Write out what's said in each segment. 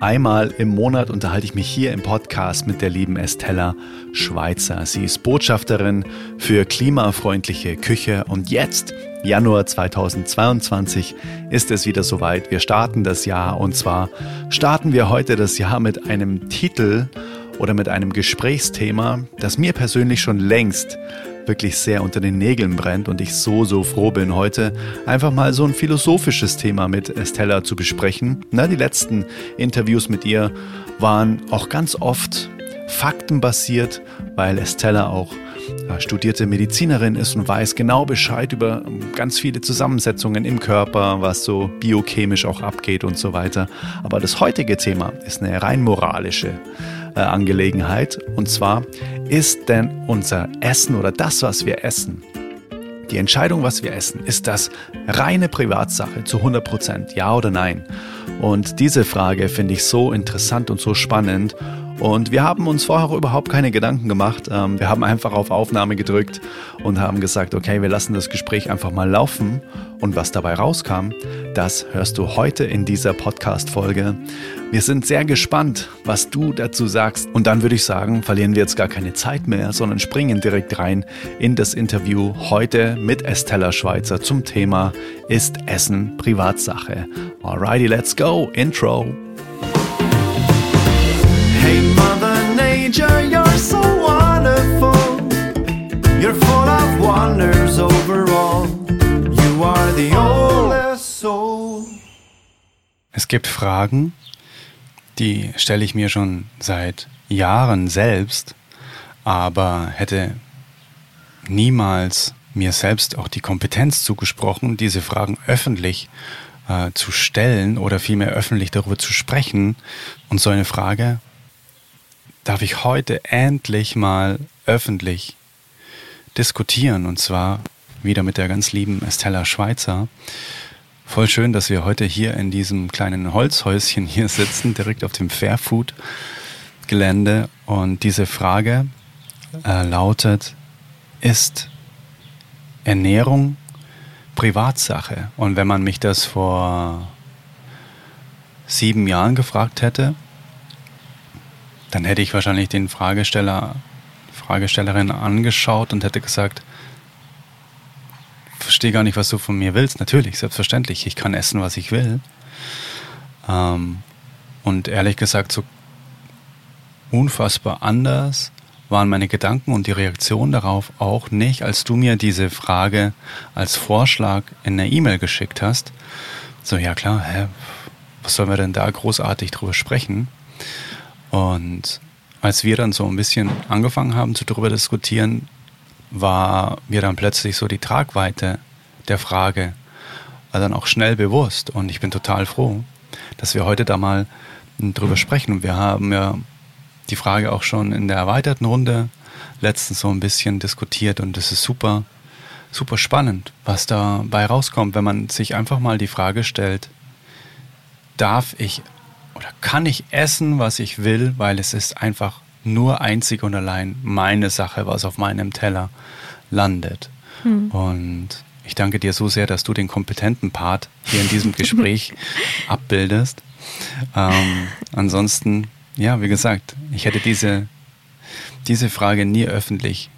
Einmal im Monat unterhalte ich mich hier im Podcast mit der lieben Estella Schweizer. Sie ist Botschafterin für klimafreundliche Küche und jetzt, Januar 2022, ist es wieder soweit. Wir starten das Jahr und zwar starten wir heute das Jahr mit einem Titel oder mit einem Gesprächsthema, das mir persönlich schon längst wirklich sehr unter den Nägeln brennt und ich so, so froh bin, heute einfach mal so ein philosophisches Thema mit Estella zu besprechen. Na, die letzten Interviews mit ihr waren auch ganz oft faktenbasiert, weil Estella auch studierte Medizinerin ist und weiß genau Bescheid über ganz viele Zusammensetzungen im Körper, was so biochemisch auch abgeht und so weiter. Aber das heutige Thema ist eine rein moralische äh, Angelegenheit. Und zwar, ist denn unser Essen oder das, was wir essen, die Entscheidung, was wir essen, ist das reine Privatsache zu 100 Prozent, ja oder nein? Und diese Frage finde ich so interessant und so spannend. Und wir haben uns vorher überhaupt keine Gedanken gemacht. Ähm, wir haben einfach auf Aufnahme gedrückt und haben gesagt, okay, wir lassen das Gespräch einfach mal laufen. Und was dabei rauskam, das hörst du heute in dieser Podcast-Folge. Wir sind sehr gespannt, was du dazu sagst. Und dann würde ich sagen, verlieren wir jetzt gar keine Zeit mehr, sondern springen direkt rein in das Interview heute mit Estella Schweizer zum Thema Ist Essen Privatsache? Alrighty, let's go. Intro. Nature, you're so wonderful. You're full of wonders overall. You are the oldest soul. Es gibt Fragen, die stelle ich mir schon seit Jahren selbst, aber hätte niemals mir selbst auch die Kompetenz zugesprochen, diese Fragen öffentlich äh, zu stellen oder vielmehr öffentlich darüber zu sprechen. Und so eine Frage darf ich heute endlich mal öffentlich diskutieren und zwar wieder mit der ganz lieben Estella Schweizer. Voll schön, dass wir heute hier in diesem kleinen Holzhäuschen hier sitzen, direkt auf dem Fairfood Gelände. Und diese Frage äh, lautet, ist Ernährung Privatsache? Und wenn man mich das vor sieben Jahren gefragt hätte, dann hätte ich wahrscheinlich den Fragesteller, Fragestellerin angeschaut und hätte gesagt, verstehe gar nicht, was du von mir willst. Natürlich, selbstverständlich. Ich kann essen, was ich will. Ähm, und ehrlich gesagt, so unfassbar anders waren meine Gedanken und die Reaktion darauf auch nicht, als du mir diese Frage als Vorschlag in einer E-Mail geschickt hast. So, ja klar, hä, was sollen wir denn da großartig drüber sprechen? Und als wir dann so ein bisschen angefangen haben zu darüber diskutieren, war mir dann plötzlich so die Tragweite der Frage dann auch schnell bewusst. Und ich bin total froh, dass wir heute da mal drüber sprechen. Und wir haben ja die Frage auch schon in der erweiterten Runde letztens so ein bisschen diskutiert. Und es ist super, super spannend, was dabei rauskommt, wenn man sich einfach mal die Frage stellt, darf ich oder kann ich essen, was ich will, weil es ist einfach nur einzig und allein meine Sache, was auf meinem Teller landet. Hm. Und ich danke dir so sehr, dass du den kompetenten Part hier in diesem Gespräch abbildest. Ähm, ansonsten, ja, wie gesagt, ich hätte diese, diese Frage nie öffentlich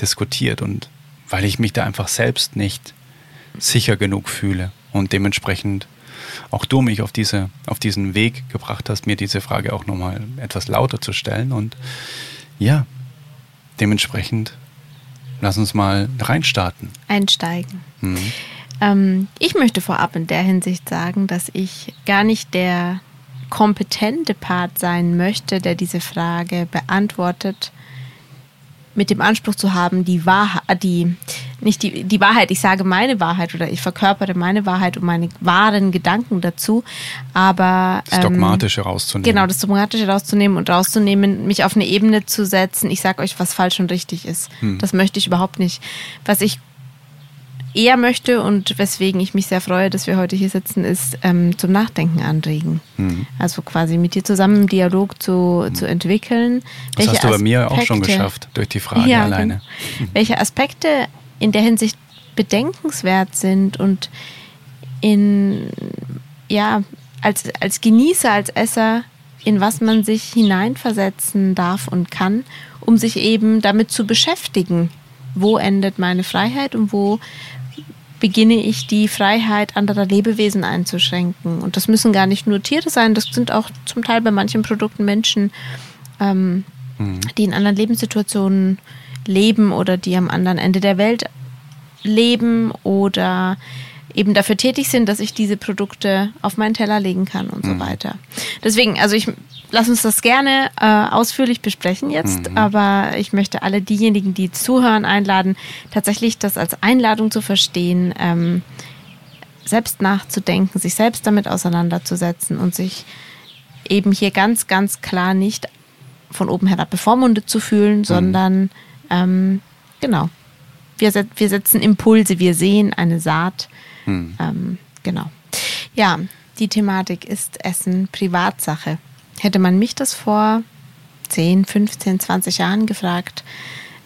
diskutiert und weil ich mich da einfach selbst nicht sicher genug fühle und dementsprechend auch du mich auf, diese, auf diesen Weg gebracht hast, mir diese Frage auch nochmal etwas lauter zu stellen. Und ja, dementsprechend lass uns mal reinstarten. Einsteigen. Mhm. Ähm, ich möchte vorab in der Hinsicht sagen, dass ich gar nicht der kompetente Part sein möchte, der diese Frage beantwortet, mit dem Anspruch zu haben, die Wahrheit, äh, die, nicht die, die Wahrheit, ich sage meine Wahrheit oder ich verkörpere meine Wahrheit und meine wahren Gedanken dazu, aber. Das ähm, Dogmatische rauszunehmen. Genau, das Dogmatische rauszunehmen und rauszunehmen, mich auf eine Ebene zu setzen, ich sage euch, was falsch und richtig ist. Hm. Das möchte ich überhaupt nicht. Was ich eher möchte und weswegen ich mich sehr freue, dass wir heute hier sitzen, ist ähm, zum Nachdenken anregen. Mhm. Also quasi mit dir zusammen einen Dialog zu, mhm. zu entwickeln. Das Welche hast du bei mir auch schon geschafft, durch die Frage ja, alleine. Genau. Welche Aspekte in der Hinsicht bedenkenswert sind und in, ja, als, als Genießer, als Esser in was man sich hineinversetzen darf und kann, um sich eben damit zu beschäftigen. Wo endet meine Freiheit und wo beginne ich die Freiheit anderer Lebewesen einzuschränken. Und das müssen gar nicht nur Tiere sein, das sind auch zum Teil bei manchen Produkten Menschen, ähm, mhm. die in anderen Lebenssituationen leben oder die am anderen Ende der Welt leben oder eben dafür tätig sind, dass ich diese Produkte auf meinen Teller legen kann und mhm. so weiter. Deswegen, also ich lass uns das gerne äh, ausführlich besprechen jetzt, mhm. aber ich möchte alle diejenigen, die zuhören, einladen, tatsächlich das als Einladung zu verstehen, ähm, selbst nachzudenken, sich selbst damit auseinanderzusetzen und sich eben hier ganz, ganz klar nicht von oben herab bevormundet zu fühlen, mhm. sondern ähm, genau. Wir, wir setzen Impulse, wir sehen eine Saat. Mhm. Ähm, genau. Ja, die Thematik ist Essen Privatsache. Hätte man mich das vor 10, 15, 20 Jahren gefragt,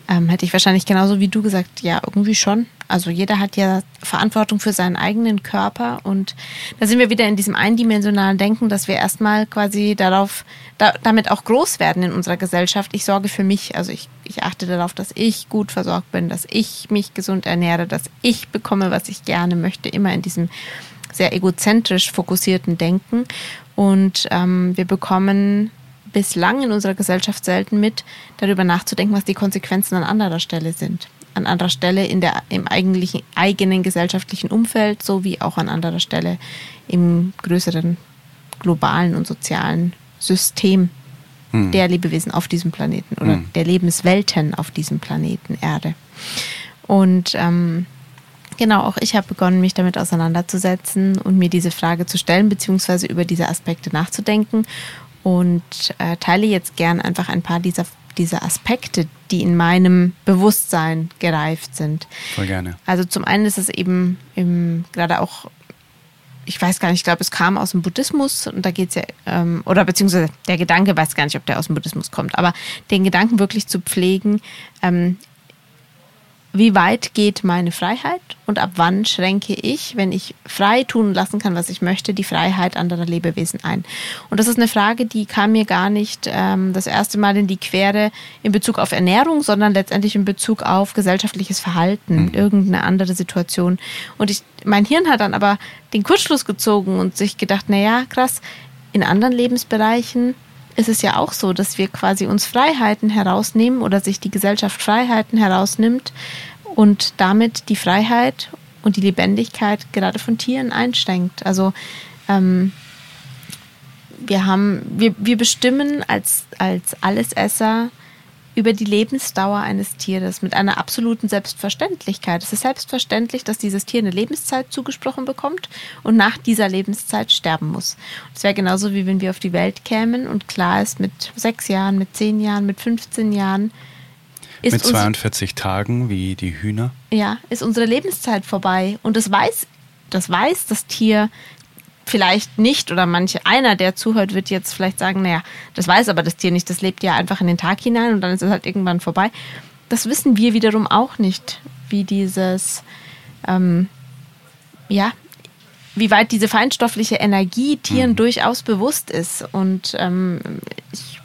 ähm, hätte ich wahrscheinlich genauso wie du gesagt, ja, irgendwie schon. Also jeder hat ja Verantwortung für seinen eigenen Körper und da sind wir wieder in diesem eindimensionalen Denken, dass wir erstmal quasi darauf, da, damit auch groß werden in unserer Gesellschaft. Ich sorge für mich, also ich, ich achte darauf, dass ich gut versorgt bin, dass ich mich gesund ernähre, dass ich bekomme, was ich gerne möchte, immer in diesem sehr egozentrisch fokussierten Denken. Und ähm, wir bekommen bislang in unserer Gesellschaft selten mit, darüber nachzudenken, was die Konsequenzen an anderer Stelle sind. An anderer Stelle in der, im eigentlichen, eigenen gesellschaftlichen Umfeld, sowie auch an anderer Stelle im größeren globalen und sozialen System hm. der Lebewesen auf diesem Planeten oder hm. der Lebenswelten auf diesem Planeten Erde. Und ähm, Genau, auch ich habe begonnen, mich damit auseinanderzusetzen und mir diese Frage zu stellen, beziehungsweise über diese Aspekte nachzudenken und äh, teile jetzt gern einfach ein paar dieser, dieser Aspekte, die in meinem Bewusstsein gereift sind. Voll gerne. Also zum einen ist es eben im, gerade auch ich weiß gar nicht, ich glaube, es kam aus dem Buddhismus und da geht es ja, ähm, oder beziehungsweise der Gedanke, weiß gar nicht, ob der aus dem Buddhismus kommt, aber den Gedanken wirklich zu pflegen, ähm, wie weit geht meine Freiheit und ab wann schränke ich, wenn ich frei tun lassen kann, was ich möchte, die Freiheit anderer Lebewesen ein? Und das ist eine Frage, die kam mir gar nicht ähm, das erste Mal in die Quere in Bezug auf Ernährung, sondern letztendlich in Bezug auf gesellschaftliches Verhalten, mhm. irgendeine andere Situation. Und ich, mein Hirn hat dann aber den Kurzschluss gezogen und sich gedacht, na ja, krass, in anderen Lebensbereichen ist es ja auch so, dass wir quasi uns Freiheiten herausnehmen oder sich die Gesellschaft Freiheiten herausnimmt und damit die Freiheit und die Lebendigkeit gerade von Tieren einschränkt. Also ähm, wir haben, wir, wir bestimmen als, als Allesesser über die Lebensdauer eines Tieres mit einer absoluten Selbstverständlichkeit. Es ist selbstverständlich, dass dieses Tier eine Lebenszeit zugesprochen bekommt und nach dieser Lebenszeit sterben muss. Es wäre genauso wie wenn wir auf die Welt kämen und klar ist, mit sechs Jahren, mit zehn Jahren, mit 15 Jahren ist mit 42 Tagen wie die Hühner. Ja, ist unsere Lebenszeit vorbei und das weiß, das weiß das Tier vielleicht nicht oder manche, einer, der zuhört, wird jetzt vielleicht sagen, naja, das weiß aber das Tier nicht, das lebt ja einfach in den Tag hinein und dann ist es halt irgendwann vorbei. Das wissen wir wiederum auch nicht, wie dieses, ähm, ja, wie weit diese feinstoffliche Energie Tieren mhm. durchaus bewusst ist. Und ähm, ich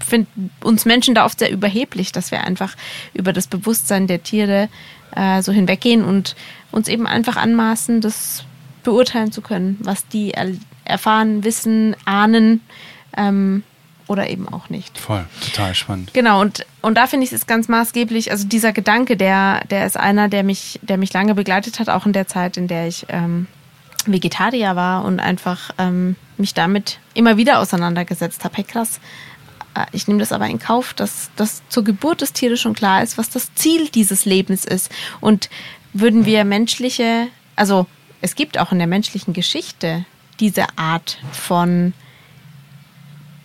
finde uns Menschen da oft sehr überheblich, dass wir einfach über das Bewusstsein der Tiere äh, so hinweggehen und uns eben einfach anmaßen, das beurteilen zu können, was die erfahren, wissen, ahnen ähm, oder eben auch nicht. Voll, total spannend. Genau, und, und da finde ich es ganz maßgeblich, also dieser Gedanke, der, der ist einer, der mich, der mich lange begleitet hat, auch in der Zeit, in der ich ähm, Vegetarier war und einfach ähm, mich damit immer wieder auseinandergesetzt habe. Hey krass, äh, ich nehme das aber in Kauf, dass das zur Geburt des Tieres schon klar ist, was das Ziel dieses Lebens ist. Und würden wir menschliche, also es gibt auch in der menschlichen Geschichte diese Art von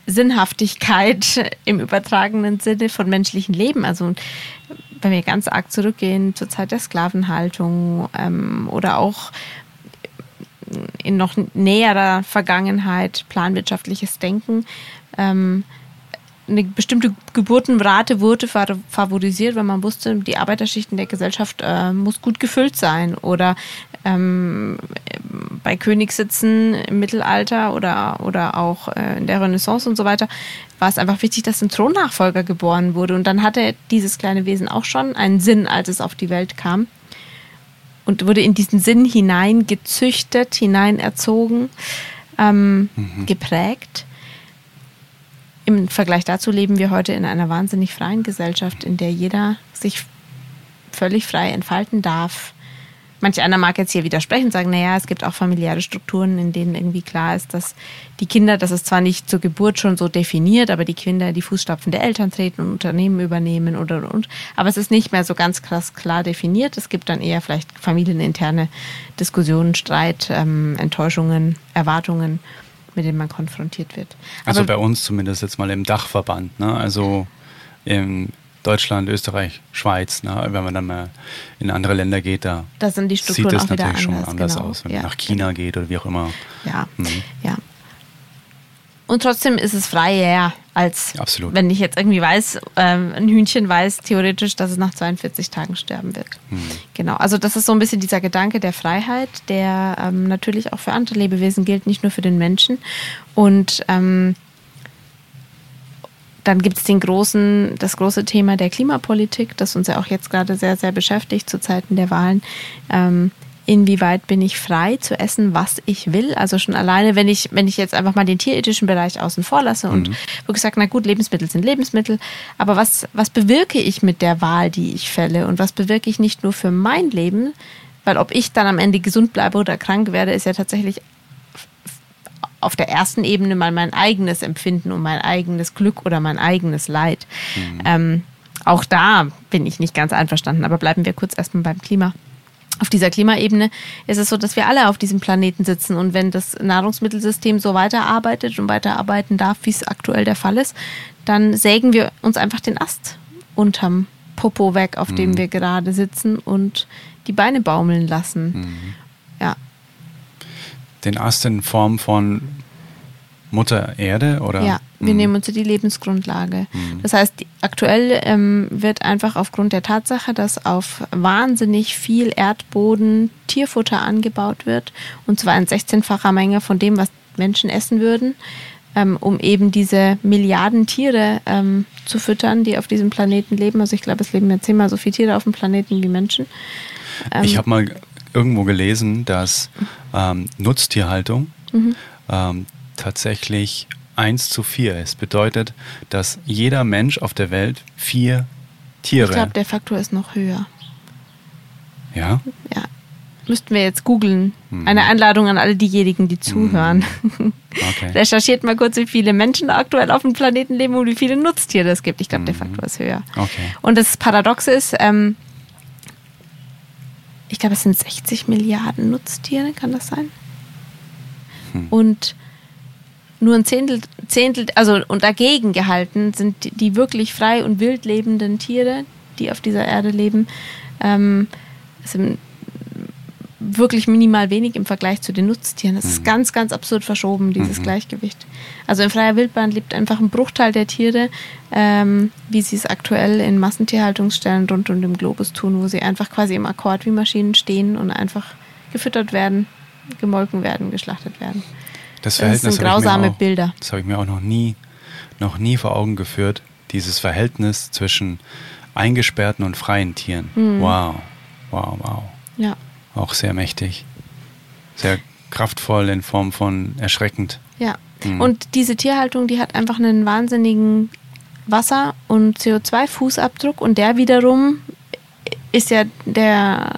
Sinnhaftigkeit im übertragenen Sinne von menschlichen Leben. Also wenn wir ganz arg zurückgehen zur Zeit der Sklavenhaltung ähm, oder auch in noch näherer Vergangenheit planwirtschaftliches Denken, ähm, eine bestimmte Geburtenrate wurde favorisiert, weil man wusste, die Arbeiterschicht in der Gesellschaft äh, muss gut gefüllt sein oder ähm, bei Königssitzen im Mittelalter oder, oder auch äh, in der Renaissance und so weiter, war es einfach wichtig, dass ein Thronnachfolger geboren wurde. Und dann hatte dieses kleine Wesen auch schon einen Sinn, als es auf die Welt kam. Und wurde in diesen Sinn hinein gezüchtet, hinein erzogen, ähm, mhm. geprägt. Im Vergleich dazu leben wir heute in einer wahnsinnig freien Gesellschaft, in der jeder sich völlig frei entfalten darf Manch einer mag jetzt hier widersprechen und sagen, naja, es gibt auch familiäre Strukturen, in denen irgendwie klar ist, dass die Kinder, das ist zwar nicht zur Geburt schon so definiert, aber die Kinder die Fußstapfen der Eltern treten und Unternehmen übernehmen oder und. Aber es ist nicht mehr so ganz krass klar definiert. Es gibt dann eher vielleicht familieninterne Diskussionen, Streit, ähm, Enttäuschungen, Erwartungen, mit denen man konfrontiert wird. Also aber bei uns zumindest jetzt mal im Dachverband, ne? Also im Deutschland, Österreich, Schweiz. Ne? Wenn man dann mal in andere Länder geht, da das sind die sieht es natürlich anders, schon anders genau. aus. Wenn ja. man nach China geht oder wie auch immer. Ja, mhm. ja. Und trotzdem ist es freier, als Absolut. wenn ich jetzt irgendwie weiß, ähm, ein Hühnchen weiß theoretisch, dass es nach 42 Tagen sterben wird. Mhm. Genau, also das ist so ein bisschen dieser Gedanke der Freiheit, der ähm, natürlich auch für andere Lebewesen gilt, nicht nur für den Menschen. Und ähm, dann gibt es den großen, das große Thema der Klimapolitik, das uns ja auch jetzt gerade sehr, sehr beschäftigt zu Zeiten der Wahlen. Ähm, inwieweit bin ich frei zu essen, was ich will? Also schon alleine, wenn ich, wenn ich jetzt einfach mal den tierethischen Bereich außen vor lasse und mhm. wirklich sage, na gut, Lebensmittel sind Lebensmittel, aber was, was bewirke ich mit der Wahl, die ich fälle? Und was bewirke ich nicht nur für mein Leben? Weil ob ich dann am Ende gesund bleibe oder krank werde, ist ja tatsächlich auf der ersten Ebene mal mein eigenes Empfinden und mein eigenes Glück oder mein eigenes Leid. Mhm. Ähm, auch da bin ich nicht ganz einverstanden, aber bleiben wir kurz erstmal beim Klima. Auf dieser Klimaebene ist es so, dass wir alle auf diesem Planeten sitzen und wenn das Nahrungsmittelsystem so weiterarbeitet und weiterarbeiten darf, wie es aktuell der Fall ist, dann sägen wir uns einfach den Ast unterm Popo weg, auf dem mhm. wir gerade sitzen und die Beine baumeln lassen. Mhm. Den Ast in Form von Mutter Erde oder? Ja, wir mhm. nehmen uns die Lebensgrundlage. Mhm. Das heißt, aktuell ähm, wird einfach aufgrund der Tatsache, dass auf wahnsinnig viel Erdboden Tierfutter angebaut wird, und zwar in 16-facher Menge von dem, was Menschen essen würden, ähm, um eben diese Milliarden Tiere ähm, zu füttern, die auf diesem Planeten leben. Also ich glaube, es leben ja zehnmal so viele Tiere auf dem Planeten wie Menschen. ich habe mal irgendwo gelesen, dass ähm, Nutztierhaltung mhm. ähm, tatsächlich 1 zu 4 ist. Bedeutet, dass jeder Mensch auf der Welt vier Tiere. Ich glaube, der Faktor ist noch höher. Ja? Ja. Müssten wir jetzt googeln. Mhm. Eine Einladung an alle diejenigen, die zuhören. Mhm. Okay. Recherchiert mal kurz, wie viele Menschen aktuell auf dem Planeten leben und wie viele Nutztiere es gibt. Ich glaube, der mhm. Faktor ist höher. Okay. Und das Paradoxe ist, ähm, ich glaube, es sind 60 Milliarden Nutztiere, kann das sein? Hm. Und nur ein Zehntel, Zehntel, also und dagegen gehalten sind die, die, wirklich frei und wild lebenden Tiere, die auf dieser Erde leben, ähm, sind wirklich minimal wenig im Vergleich zu den Nutztieren. Das ist mhm. ganz, ganz absurd verschoben, dieses mhm. Gleichgewicht. Also in freier Wildbahn lebt einfach ein Bruchteil der Tiere, ähm, wie sie es aktuell in Massentierhaltungsstellen rund um den Globus tun, wo sie einfach quasi im Akkord wie Maschinen stehen und einfach gefüttert werden, gemolken werden, geschlachtet werden. Das, Verhältnis das sind grausame auch, Bilder. Das habe ich mir auch noch nie, noch nie vor Augen geführt, dieses Verhältnis zwischen eingesperrten und freien Tieren. Mhm. Wow, wow, wow. Ja auch sehr mächtig. Sehr kraftvoll in Form von erschreckend. Ja. Mhm. Und diese Tierhaltung, die hat einfach einen wahnsinnigen Wasser- und CO2-Fußabdruck und der wiederum ist ja der,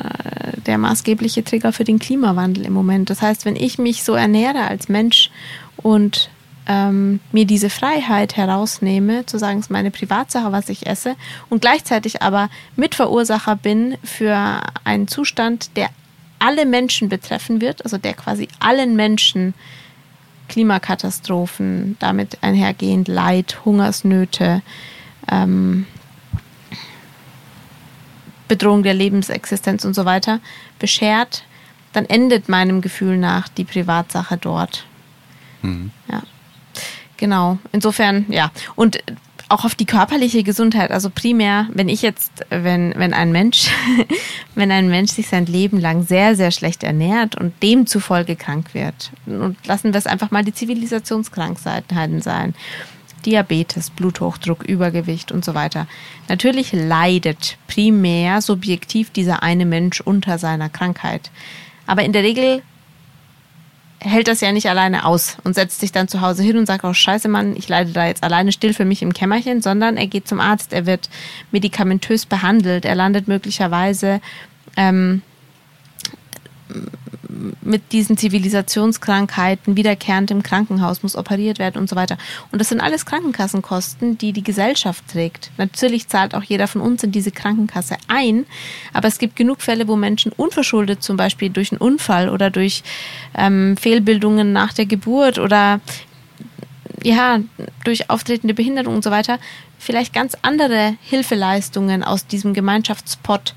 der maßgebliche Trigger für den Klimawandel im Moment. Das heißt, wenn ich mich so ernähre als Mensch und ähm, mir diese Freiheit herausnehme, zu sagen, es ist meine Privatsache, was ich esse, und gleichzeitig aber Mitverursacher bin für einen Zustand, der alle Menschen betreffen wird, also der quasi allen Menschen Klimakatastrophen, damit einhergehend Leid, Hungersnöte, ähm, Bedrohung der Lebensexistenz und so weiter beschert, dann endet meinem Gefühl nach die Privatsache dort. Mhm. Ja. Genau. Insofern, ja. Und auch auf die körperliche Gesundheit. Also primär, wenn ich jetzt, wenn, wenn ein Mensch, wenn ein Mensch sich sein Leben lang sehr, sehr schlecht ernährt und demzufolge krank wird, und lassen wir es einfach mal die Zivilisationskrankheiten sein. Diabetes, Bluthochdruck, Übergewicht und so weiter. Natürlich leidet primär subjektiv dieser eine Mensch unter seiner Krankheit. Aber in der Regel hält das ja nicht alleine aus und setzt sich dann zu Hause hin und sagt, oh scheiße Mann, ich leide da jetzt alleine still für mich im Kämmerchen, sondern er geht zum Arzt, er wird medikamentös behandelt, er landet möglicherweise ähm, mit diesen Zivilisationskrankheiten wiederkehrend im Krankenhaus, muss operiert werden und so weiter. Und das sind alles Krankenkassenkosten, die die Gesellschaft trägt. Natürlich zahlt auch jeder von uns in diese Krankenkasse ein, aber es gibt genug Fälle, wo Menschen unverschuldet zum Beispiel durch einen Unfall oder durch ähm, Fehlbildungen nach der Geburt oder ja, durch auftretende Behinderung und so weiter, vielleicht ganz andere Hilfeleistungen aus diesem Gemeinschaftspot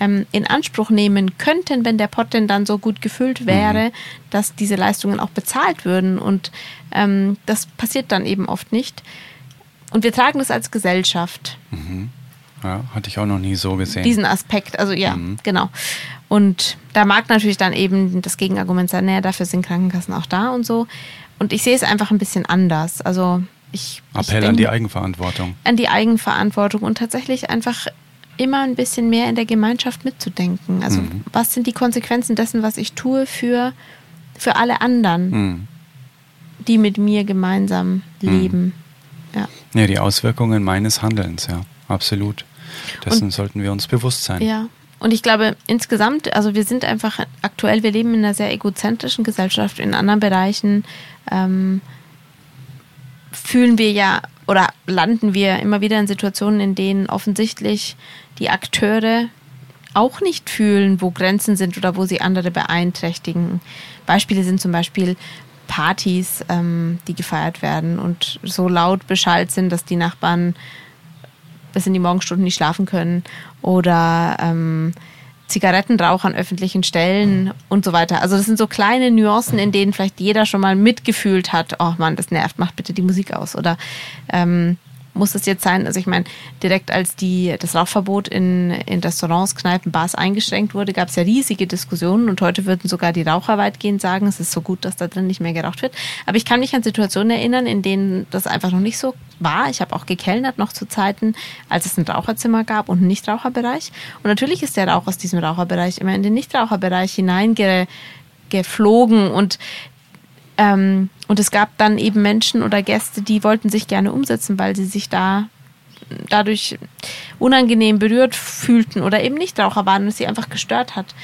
ähm, in Anspruch nehmen könnten, wenn der Pot denn dann so gut gefüllt wäre, mhm. dass diese Leistungen auch bezahlt würden. Und ähm, das passiert dann eben oft nicht. Und wir tragen das als Gesellschaft. Mhm. Ja, hatte ich auch noch nie so gesehen. Diesen Aspekt, also ja, mhm. genau. Und da mag natürlich dann eben das Gegenargument sein, naja, dafür sind Krankenkassen auch da und so. Und ich sehe es einfach ein bisschen anders. Also ich. Appell ich an die Eigenverantwortung. An die Eigenverantwortung und tatsächlich einfach immer ein bisschen mehr in der Gemeinschaft mitzudenken. Also mhm. was sind die Konsequenzen dessen, was ich tue für, für alle anderen, mhm. die mit mir gemeinsam mhm. leben. Ja. ja, die Auswirkungen meines Handelns, ja, absolut. Dessen Und, sollten wir uns bewusst sein. Ja. Und ich glaube, insgesamt, also wir sind einfach aktuell, wir leben in einer sehr egozentrischen Gesellschaft. In anderen Bereichen ähm, fühlen wir ja oder landen wir immer wieder in Situationen, in denen offensichtlich die Akteure auch nicht fühlen, wo Grenzen sind oder wo sie andere beeinträchtigen. Beispiele sind zum Beispiel Partys, ähm, die gefeiert werden und so laut beschallt sind, dass die Nachbarn bis in die Morgenstunden nicht schlafen können. Oder ähm, Zigarettenrauch an öffentlichen Stellen und so weiter. Also das sind so kleine Nuancen, in denen vielleicht jeder schon mal mitgefühlt hat, oh Mann, das nervt, macht bitte die Musik aus. Oder ähm, muss es jetzt sein? Also ich meine, direkt als die, das Rauchverbot in, in Restaurants, Kneipen, Bars eingeschränkt wurde, gab es ja riesige Diskussionen und heute würden sogar die Raucher weitgehend sagen, es ist so gut, dass da drin nicht mehr geraucht wird. Aber ich kann mich an Situationen erinnern, in denen das einfach noch nicht so war. Ich habe auch gekellnert noch zu Zeiten, als es ein Raucherzimmer gab und einen Nichtraucherbereich. Und natürlich ist der Rauch aus diesem Raucherbereich immer in den Nichtraucherbereich hineingeflogen und ähm, und es gab dann eben Menschen oder Gäste, die wollten sich gerne umsetzen, weil sie sich da dadurch unangenehm berührt fühlten oder eben nicht Raucher waren und es sie einfach gestört hat.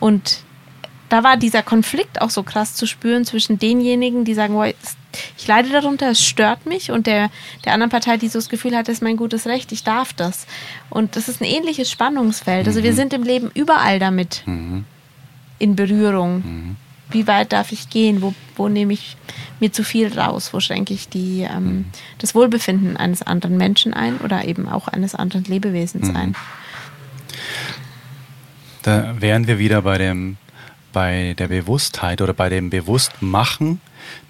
Und da war dieser Konflikt auch so krass zu spüren zwischen denjenigen, die sagen, ich leide darunter, es stört mich, und der, der anderen Partei, die so das Gefühl hat, das ist mein gutes Recht, ich darf das. Und das ist ein ähnliches Spannungsfeld. Also wir mhm. sind im Leben überall damit mhm. in Berührung. Mhm wie weit darf ich gehen, wo, wo nehme ich mir zu viel raus, wo schränke ich die, ähm, mhm. das Wohlbefinden eines anderen Menschen ein oder eben auch eines anderen Lebewesens mhm. ein. Da wären wir wieder bei dem bei der Bewusstheit oder bei dem Bewusstmachen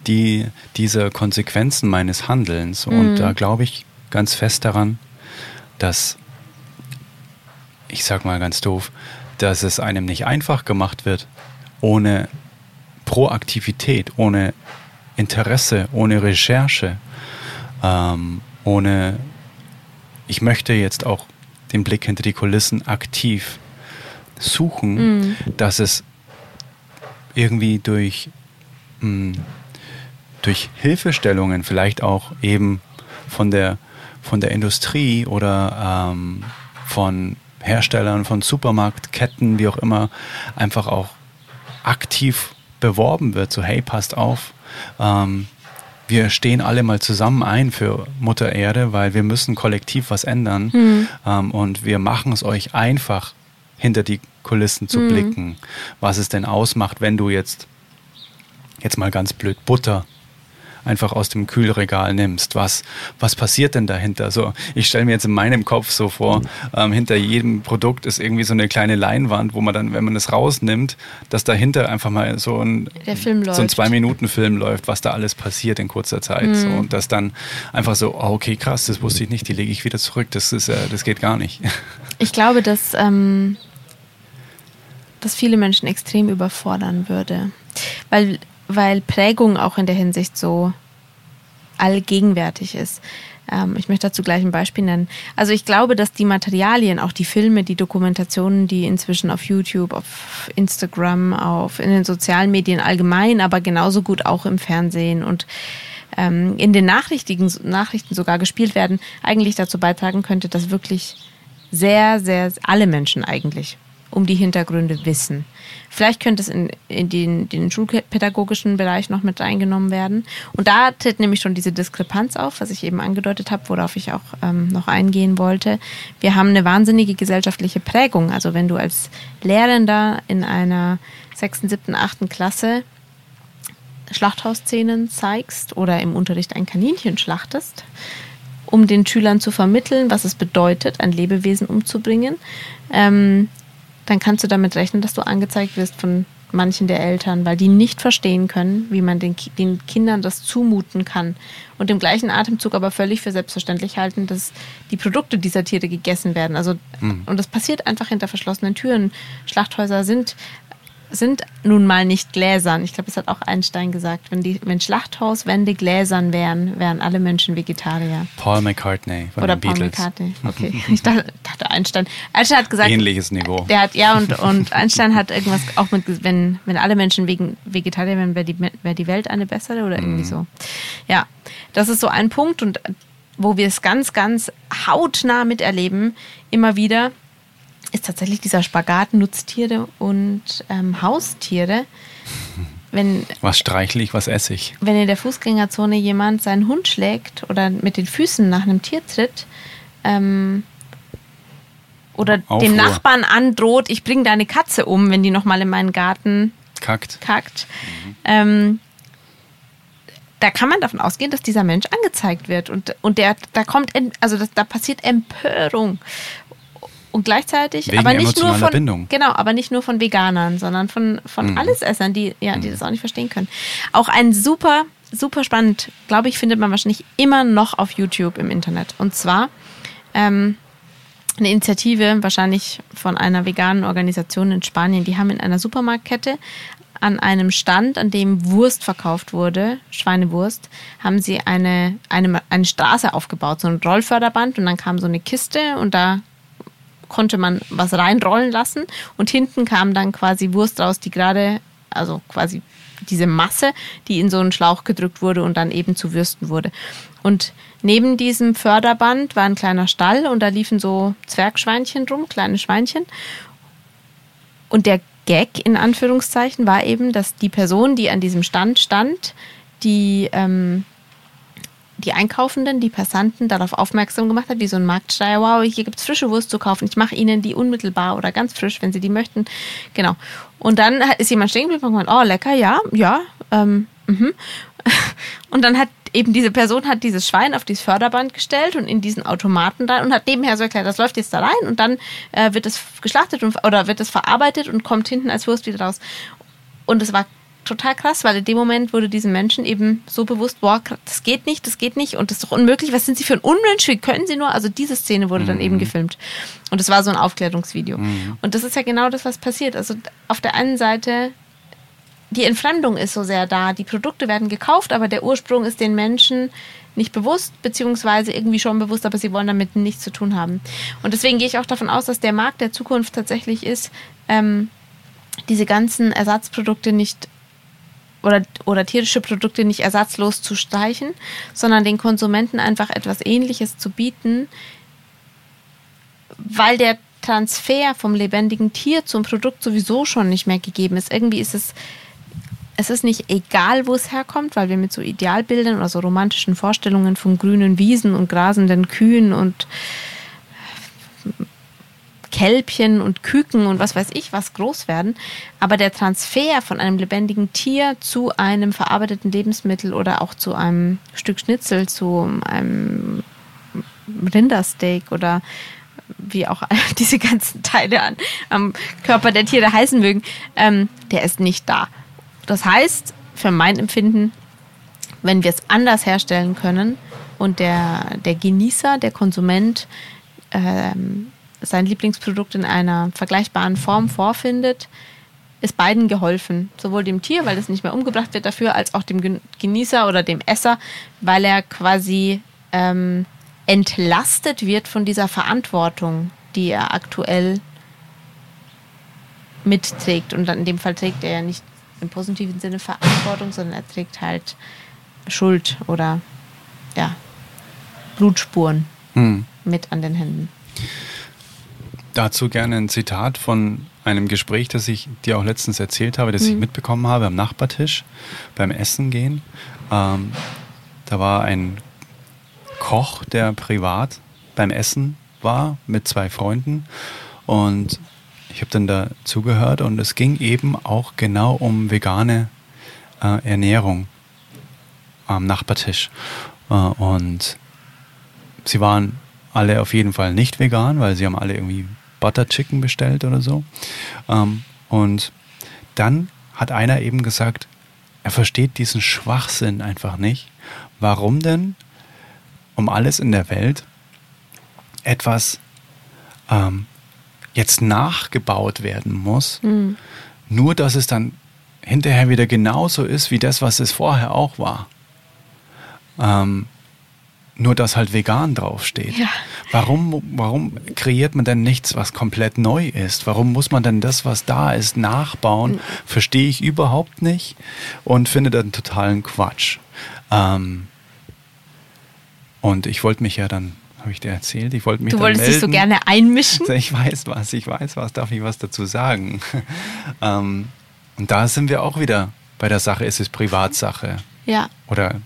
die, dieser Konsequenzen meines Handelns. Und mhm. da glaube ich ganz fest daran, dass, ich sag mal ganz doof, dass es einem nicht einfach gemacht wird, ohne Proaktivität, ohne Interesse, ohne Recherche, ähm, ohne, ich möchte jetzt auch den Blick hinter die Kulissen aktiv suchen, mm. dass es irgendwie durch, mh, hm, durch Hilfestellungen, vielleicht auch eben von der, von der Industrie oder ähm, von Herstellern, von Supermarktketten, wie auch immer, einfach auch aktiv beworben wird, so hey, passt auf, ähm, wir stehen alle mal zusammen ein für Mutter Erde, weil wir müssen kollektiv was ändern mhm. ähm, und wir machen es euch einfach, hinter die Kulissen zu mhm. blicken, was es denn ausmacht, wenn du jetzt, jetzt mal ganz blöd, Butter einfach aus dem Kühlregal nimmst. Was, was passiert denn dahinter? So, ich stelle mir jetzt in meinem Kopf so vor, ähm, hinter jedem Produkt ist irgendwie so eine kleine Leinwand, wo man dann, wenn man es rausnimmt, dass dahinter einfach mal so ein, so ein Zwei-Minuten-Film läuft, was da alles passiert in kurzer Zeit. Mhm. So, und das dann einfach so, oh, okay, krass, das wusste ich nicht, die lege ich wieder zurück. Das ist, äh, das geht gar nicht. Ich glaube, dass, ähm, dass viele Menschen extrem überfordern würde. Weil, weil Prägung auch in der Hinsicht so allgegenwärtig ist. Ähm, ich möchte dazu gleich ein Beispiel nennen. Also ich glaube, dass die Materialien, auch die Filme, die Dokumentationen, die inzwischen auf YouTube, auf Instagram, auf in den sozialen Medien allgemein, aber genauso gut auch im Fernsehen und ähm, in den Nachrichten, Nachrichten sogar gespielt werden, eigentlich dazu beitragen könnte, dass wirklich sehr, sehr alle Menschen eigentlich um die Hintergründe wissen. Vielleicht könnte es in, in den, den schulpädagogischen Bereich noch mit eingenommen werden. Und da tritt nämlich schon diese Diskrepanz auf, was ich eben angedeutet habe, worauf ich auch ähm, noch eingehen wollte. Wir haben eine wahnsinnige gesellschaftliche Prägung. Also wenn du als Lehrender in einer sechsten, siebten, achten Klasse Schlachthausszenen zeigst oder im Unterricht ein Kaninchen schlachtest, um den Schülern zu vermitteln, was es bedeutet, ein Lebewesen umzubringen, ähm, dann kannst du damit rechnen, dass du angezeigt wirst von manchen der Eltern, weil die nicht verstehen können, wie man den, den Kindern das zumuten kann. Und im gleichen Atemzug aber völlig für selbstverständlich halten, dass die Produkte dieser Tiere gegessen werden. Also, mhm. und das passiert einfach hinter verschlossenen Türen. Schlachthäuser sind sind nun mal nicht gläsern. Ich glaube, das hat auch Einstein gesagt. Wenn, die, wenn Schlachthauswände gläsern wären, wären alle Menschen Vegetarier. Paul McCartney von Oder den Paul Beatles. McCartney. Okay. ich dachte, dachte, Einstein. Einstein hat gesagt. Ähnliches Niveau. Der hat, ja, und, und Einstein hat irgendwas auch mit, wenn, wenn alle Menschen wegen Vegetarier wären, wäre die, wär die Welt eine bessere oder irgendwie mm. so. Ja, das ist so ein Punkt und wo wir es ganz, ganz hautnah miterleben, immer wieder, ist tatsächlich dieser Spagat Nutztiere und ähm, Haustiere. Wenn, was streichle ich, was esse ich? Wenn in der Fußgängerzone jemand seinen Hund schlägt oder mit den Füßen nach einem Tier tritt ähm, oder Aufruhr. dem Nachbarn androht, ich bringe deine Katze um, wenn die nochmal in meinen Garten kackt. kackt mhm. ähm, da kann man davon ausgehen, dass dieser Mensch angezeigt wird und, und der, da kommt, also das, da passiert Empörung und gleichzeitig, Wegen aber nicht nur von Bindung. genau, aber nicht nur von Veganern, sondern von von mhm. Allesessern, die ja, die mhm. das auch nicht verstehen können. Auch ein super super spannend, glaube ich, findet man wahrscheinlich immer noch auf YouTube im Internet. Und zwar ähm, eine Initiative wahrscheinlich von einer veganen Organisation in Spanien. Die haben in einer Supermarktkette an einem Stand, an dem Wurst verkauft wurde, Schweinewurst, haben sie eine, eine, eine Straße aufgebaut, so ein Rollförderband und dann kam so eine Kiste und da konnte man was reinrollen lassen und hinten kam dann quasi Wurst raus, die gerade, also quasi diese Masse, die in so einen Schlauch gedrückt wurde und dann eben zu Würsten wurde. Und neben diesem Förderband war ein kleiner Stall und da liefen so Zwergschweinchen rum, kleine Schweinchen. Und der Gag in Anführungszeichen war eben, dass die Person, die an diesem Stand stand, die ähm, die Einkaufenden, die Passanten darauf aufmerksam gemacht hat, wie so ein Marktsteier, wow, hier gibt es frische Wurst zu kaufen, ich mache Ihnen die unmittelbar oder ganz frisch, wenn Sie die möchten. Genau. Und dann ist jemand stehen geblieben und gesagt, oh, lecker, ja, ja, ähm, mhm. Und dann hat eben diese Person hat dieses Schwein auf dieses Förderband gestellt und in diesen Automaten da und hat nebenher so erklärt, das läuft jetzt da rein und dann äh, wird es geschlachtet und, oder wird es verarbeitet und kommt hinten als Wurst wieder raus. Und es war total krass, weil in dem Moment wurde diesen Menschen eben so bewusst, boah, das geht nicht, das geht nicht und das ist doch unmöglich. Was sind sie für ein Unmensch? Wie können sie nur? Also diese Szene wurde dann eben mhm. gefilmt. Und es war so ein Aufklärungsvideo. Mhm. Und das ist ja genau das, was passiert. Also auf der einen Seite, die Entfremdung ist so sehr da. Die Produkte werden gekauft, aber der Ursprung ist den Menschen nicht bewusst, beziehungsweise irgendwie schon bewusst, aber sie wollen damit nichts zu tun haben. Und deswegen gehe ich auch davon aus, dass der Markt der Zukunft tatsächlich ist, ähm, diese ganzen Ersatzprodukte nicht oder, oder tierische Produkte nicht ersatzlos zu streichen, sondern den Konsumenten einfach etwas Ähnliches zu bieten, weil der Transfer vom lebendigen Tier zum Produkt sowieso schon nicht mehr gegeben ist. Irgendwie ist es, es ist nicht egal, wo es herkommt, weil wir mit so Idealbildern oder so romantischen Vorstellungen von grünen Wiesen und grasenden Kühen und Kälbchen und Küken und was weiß ich was groß werden. Aber der Transfer von einem lebendigen Tier zu einem verarbeiteten Lebensmittel oder auch zu einem Stück Schnitzel, zu einem Rindersteak oder wie auch diese ganzen Teile an, am Körper der Tiere heißen mögen, ähm, der ist nicht da. Das heißt, für mein Empfinden, wenn wir es anders herstellen können und der, der Genießer, der Konsument ähm, sein Lieblingsprodukt in einer vergleichbaren Form vorfindet, ist beiden geholfen. Sowohl dem Tier, weil es nicht mehr umgebracht wird dafür, als auch dem Genießer oder dem Esser, weil er quasi ähm, entlastet wird von dieser Verantwortung, die er aktuell mitträgt. Und in dem Fall trägt er ja nicht im positiven Sinne Verantwortung, sondern er trägt halt Schuld oder ja, Blutspuren hm. mit an den Händen. Dazu gerne ein Zitat von einem Gespräch, das ich dir auch letztens erzählt habe, das hm. ich mitbekommen habe am Nachbartisch beim Essen gehen. Ähm, da war ein Koch, der privat beim Essen war mit zwei Freunden und ich habe dann da zugehört und es ging eben auch genau um vegane äh, Ernährung am Nachbartisch. Äh, und sie waren alle auf jeden Fall nicht vegan, weil sie haben alle irgendwie Butter Chicken bestellt oder so. Ähm, und dann hat einer eben gesagt, er versteht diesen Schwachsinn einfach nicht. Warum denn um alles in der Welt etwas ähm, jetzt nachgebaut werden muss, mhm. nur dass es dann hinterher wieder genauso ist wie das, was es vorher auch war. Ähm, nur dass halt vegan draufsteht. Ja. Warum, warum kreiert man denn nichts, was komplett neu ist? Warum muss man denn das, was da ist, nachbauen? Mhm. Verstehe ich überhaupt nicht und finde dann totalen Quatsch. Ähm, und ich wollte mich ja dann, habe ich dir erzählt, ich wollte mich Du wolltest dich so gerne einmischen? Ich weiß was, ich weiß was, darf ich was dazu sagen? ähm, und da sind wir auch wieder bei der Sache, ist es Privatsache? Ja. Oder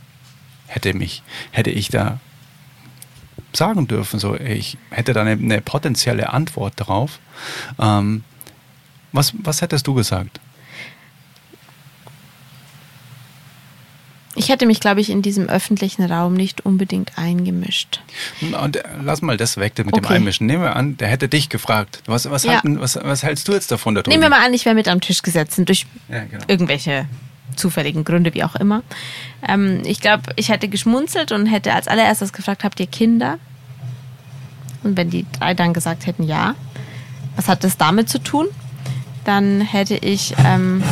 hätte mich, hätte ich da sagen dürfen, so ich hätte da eine, eine potenzielle Antwort darauf. Ähm, was, was hättest du gesagt? Ich hätte mich, glaube ich, in diesem öffentlichen Raum nicht unbedingt eingemischt. Und äh, lass mal das weg mit okay. dem Einmischen. Nehmen wir an, der hätte dich gefragt. Was, was, ja. halten, was, was hältst du jetzt davon? Da Nehmen wir mal an, ich wäre mit am Tisch gesetzt durch ja, genau. irgendwelche zufälligen Gründe, wie auch immer. Ähm, ich glaube, ich hätte geschmunzelt und hätte als allererstes gefragt, habt ihr Kinder? Und wenn die drei dann gesagt hätten, ja, was hat das damit zu tun? Dann hätte ich ähm,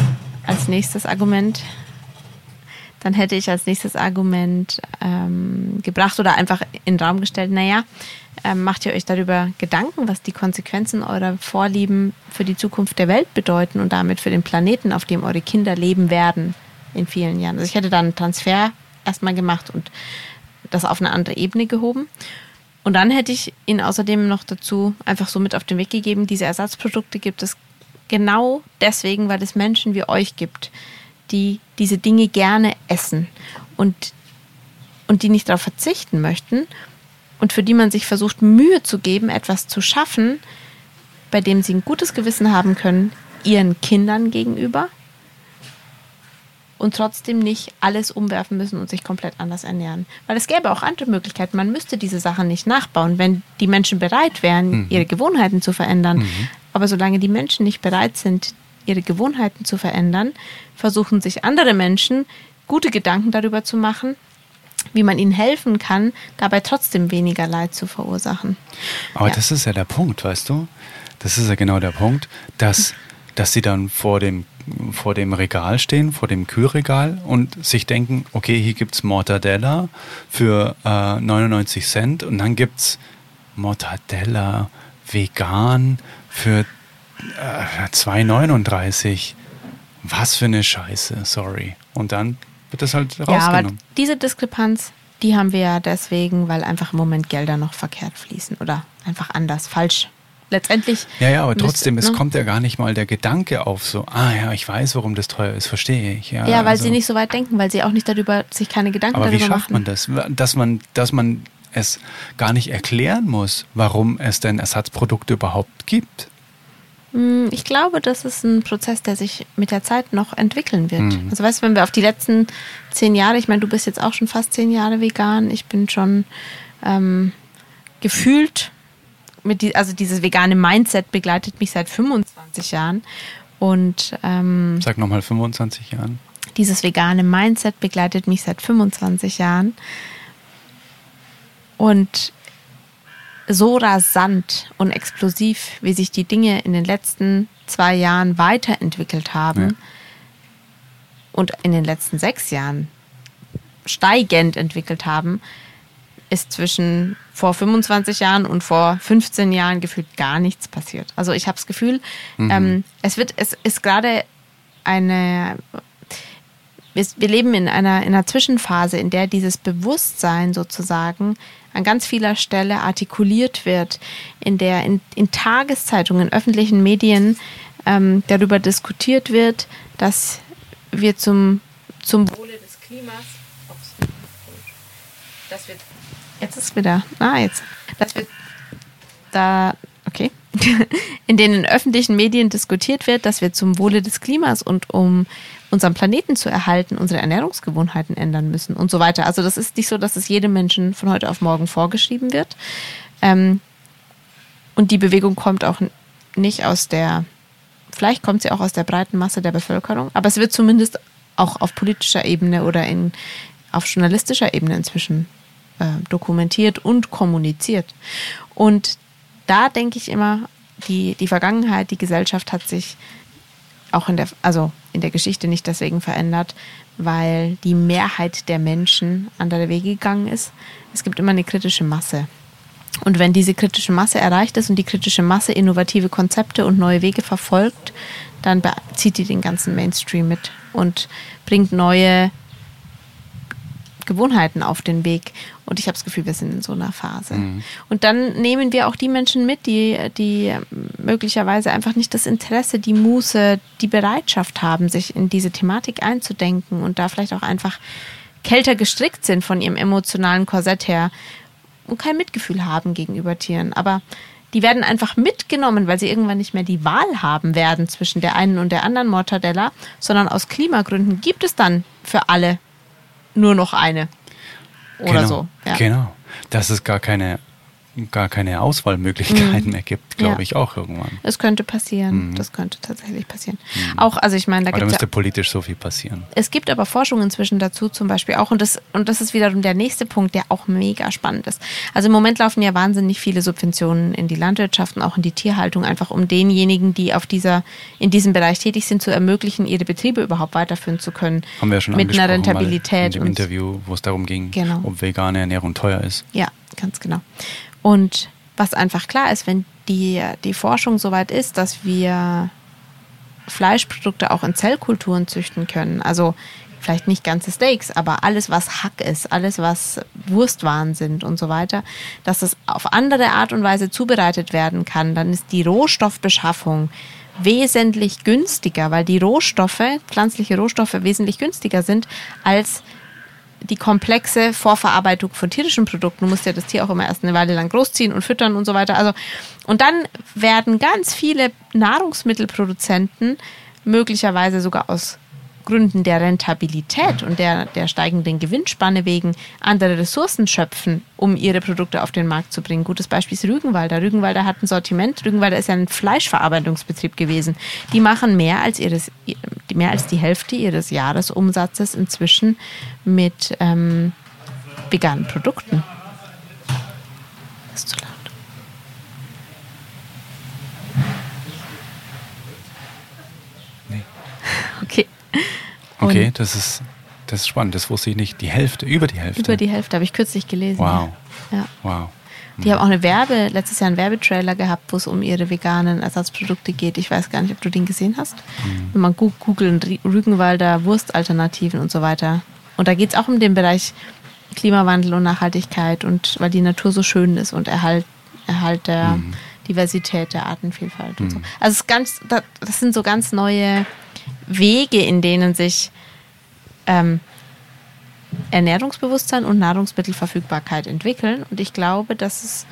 als nächstes Argument dann hätte ich als nächstes Argument ähm, gebracht oder einfach in den Raum gestellt, naja, ähm, macht ihr euch darüber Gedanken, was die Konsequenzen eurer Vorlieben für die Zukunft der Welt bedeuten und damit für den Planeten, auf dem eure Kinder leben werden in vielen Jahren. Also ich hätte dann einen Transfer erstmal gemacht und das auf eine andere Ebene gehoben. Und dann hätte ich Ihnen außerdem noch dazu einfach so mit auf den Weg gegeben, diese Ersatzprodukte gibt es genau deswegen, weil es Menschen wie euch gibt, die diese Dinge gerne essen und, und die nicht darauf verzichten möchten und für die man sich versucht, Mühe zu geben, etwas zu schaffen, bei dem sie ein gutes Gewissen haben können, ihren Kindern gegenüber und trotzdem nicht alles umwerfen müssen und sich komplett anders ernähren. Weil es gäbe auch andere Möglichkeiten. Man müsste diese Sachen nicht nachbauen, wenn die Menschen bereit wären, mhm. ihre Gewohnheiten zu verändern. Mhm. Aber solange die Menschen nicht bereit sind, ihre Gewohnheiten zu verändern, versuchen sich andere Menschen gute Gedanken darüber zu machen, wie man ihnen helfen kann, dabei trotzdem weniger Leid zu verursachen. Aber ja. das ist ja der Punkt, weißt du? Das ist ja genau der Punkt, dass, dass sie dann vor dem, vor dem Regal stehen, vor dem Kühlregal und sich denken, okay, hier gibt es Mortadella für äh, 99 Cent und dann gibt es Mortadella vegan für 2,39. Äh, Was für eine Scheiße, sorry. Und dann wird das halt rausgenommen. Ja, aber diese Diskrepanz, die haben wir ja deswegen, weil einfach im Moment Gelder noch verkehrt fließen oder einfach anders, falsch. Letztendlich. Ja, ja, aber trotzdem, müsste, es ne? kommt ja gar nicht mal der Gedanke auf, so, ah ja, ich weiß, warum das teuer ist, verstehe ich. Ja, ja weil also. sie nicht so weit denken, weil sie auch nicht darüber sich keine Gedanken aber darüber machen. Aber wie schafft man das? Dass man, dass man es gar nicht erklären muss, warum es denn Ersatzprodukte überhaupt gibt. Hm, ich glaube, das ist ein Prozess, der sich mit der Zeit noch entwickeln wird. Mhm. Also weißt du, wenn wir auf die letzten zehn Jahre, ich meine, du bist jetzt auch schon fast zehn Jahre vegan, ich bin schon ähm, gefühlt mit die, also dieses vegane Mindset begleitet mich seit 25 Jahren. Und ähm, sag nochmal 25 Jahren. Dieses vegane Mindset begleitet mich seit 25 Jahren. Und so rasant und explosiv, wie sich die Dinge in den letzten zwei Jahren weiterentwickelt haben ja. und in den letzten sechs Jahren steigend entwickelt haben, ist zwischen vor 25 Jahren und vor 15 Jahren gefühlt gar nichts passiert. Also ich habe das Gefühl, mhm. ähm, es wird, es ist gerade eine, wir, wir leben in einer, in einer Zwischenphase, in der dieses Bewusstsein sozusagen an ganz vieler Stelle artikuliert wird, in der in, in Tageszeitungen, in öffentlichen Medien ähm, darüber diskutiert wird, dass wir zum, zum Wohle des Klimas, ups, dass wir Jetzt ist wieder. Ah, jetzt. Das wird da. Okay. in denen in öffentlichen Medien diskutiert wird, dass wir zum Wohle des Klimas und um unseren Planeten zu erhalten, unsere Ernährungsgewohnheiten ändern müssen und so weiter. Also das ist nicht so, dass es jedem Menschen von heute auf morgen vorgeschrieben wird. Ähm, und die Bewegung kommt auch nicht aus der, vielleicht kommt sie auch aus der breiten Masse der Bevölkerung, aber es wird zumindest auch auf politischer Ebene oder in, auf journalistischer Ebene inzwischen äh, dokumentiert und kommuniziert. Und da denke ich immer, die, die Vergangenheit, die Gesellschaft hat sich auch in der, also in der Geschichte nicht deswegen verändert, weil die Mehrheit der Menschen andere Wege gegangen ist. Es gibt immer eine kritische Masse. Und wenn diese kritische Masse erreicht ist und die kritische Masse innovative Konzepte und neue Wege verfolgt, dann zieht die den ganzen Mainstream mit und bringt neue Gewohnheiten auf den Weg. Und ich habe das Gefühl, wir sind in so einer Phase. Mhm. Und dann nehmen wir auch die Menschen mit, die, die möglicherweise einfach nicht das Interesse, die Muße, die Bereitschaft haben, sich in diese Thematik einzudenken und da vielleicht auch einfach kälter gestrickt sind von ihrem emotionalen Korsett her und kein Mitgefühl haben gegenüber Tieren. Aber die werden einfach mitgenommen, weil sie irgendwann nicht mehr die Wahl haben werden zwischen der einen und der anderen Mortadella, sondern aus Klimagründen gibt es dann für alle nur noch eine. Oder genau, so. Ja. Genau. Das ist gar keine gar keine Auswahlmöglichkeiten mhm. mehr gibt, glaube ja. ich auch irgendwann. Es könnte passieren. Mhm. Das könnte tatsächlich passieren. Mhm. Auch, also ich meine, da, es. müsste ja, politisch so viel passieren. Es gibt aber Forschung inzwischen dazu zum Beispiel auch und das, und das ist wiederum der nächste Punkt, der auch mega spannend ist. Also im Moment laufen ja wahnsinnig viele Subventionen in die Landwirtschaft und auch in die Tierhaltung, einfach um denjenigen, die auf dieser, in diesem Bereich tätig sind, zu ermöglichen, ihre Betriebe überhaupt weiterführen zu können. Haben wir ja schon mit einer Rentabilität. in dem Interview, wo es darum ging, genau. ob vegane Ernährung teuer ist. Ja, ganz genau. Und was einfach klar ist, wenn die, die Forschung soweit ist, dass wir Fleischprodukte auch in Zellkulturen züchten können, also vielleicht nicht ganze Steaks, aber alles, was Hack ist, alles, was Wurstwaren sind und so weiter, dass das auf andere Art und Weise zubereitet werden kann, dann ist die Rohstoffbeschaffung wesentlich günstiger, weil die Rohstoffe, pflanzliche Rohstoffe wesentlich günstiger sind als die komplexe Vorverarbeitung von tierischen Produkten. Du musst ja das Tier auch immer erst eine Weile lang großziehen und füttern und so weiter. Also, und dann werden ganz viele Nahrungsmittelproduzenten möglicherweise sogar aus Gründen der Rentabilität und der, der steigenden Gewinnspanne wegen andere Ressourcen schöpfen, um ihre Produkte auf den Markt zu bringen. Gutes Beispiel ist Rügenwalder. Rügenwalder hat ein Sortiment. Rügenwalder ist ja ein Fleischverarbeitungsbetrieb gewesen. Die machen mehr als, ihres, mehr als die Hälfte ihres Jahresumsatzes inzwischen mit ähm, veganen Produkten. Das ist zu laut. Okay. Okay, das ist, das ist spannend. Das wusste ich nicht. Die Hälfte, über die Hälfte. Über die Hälfte, habe ich kürzlich gelesen. Wow. Ja. Wow. Die haben auch eine Werbe, letztes Jahr einen Werbetrailer gehabt, wo es um ihre veganen Ersatzprodukte geht. Ich weiß gar nicht, ob du den gesehen hast. Mhm. Wenn man googelt, Rügenwalder Wurstalternativen und so weiter. Und da geht es auch um den Bereich Klimawandel und Nachhaltigkeit und weil die Natur so schön ist und Erhalt, Erhalt der mhm. Diversität, der Artenvielfalt und so. Mhm. Also es ganz, das sind so ganz neue Wege, in denen sich ähm, Ernährungsbewusstsein und Nahrungsmittelverfügbarkeit entwickeln. Und ich glaube, dass, es,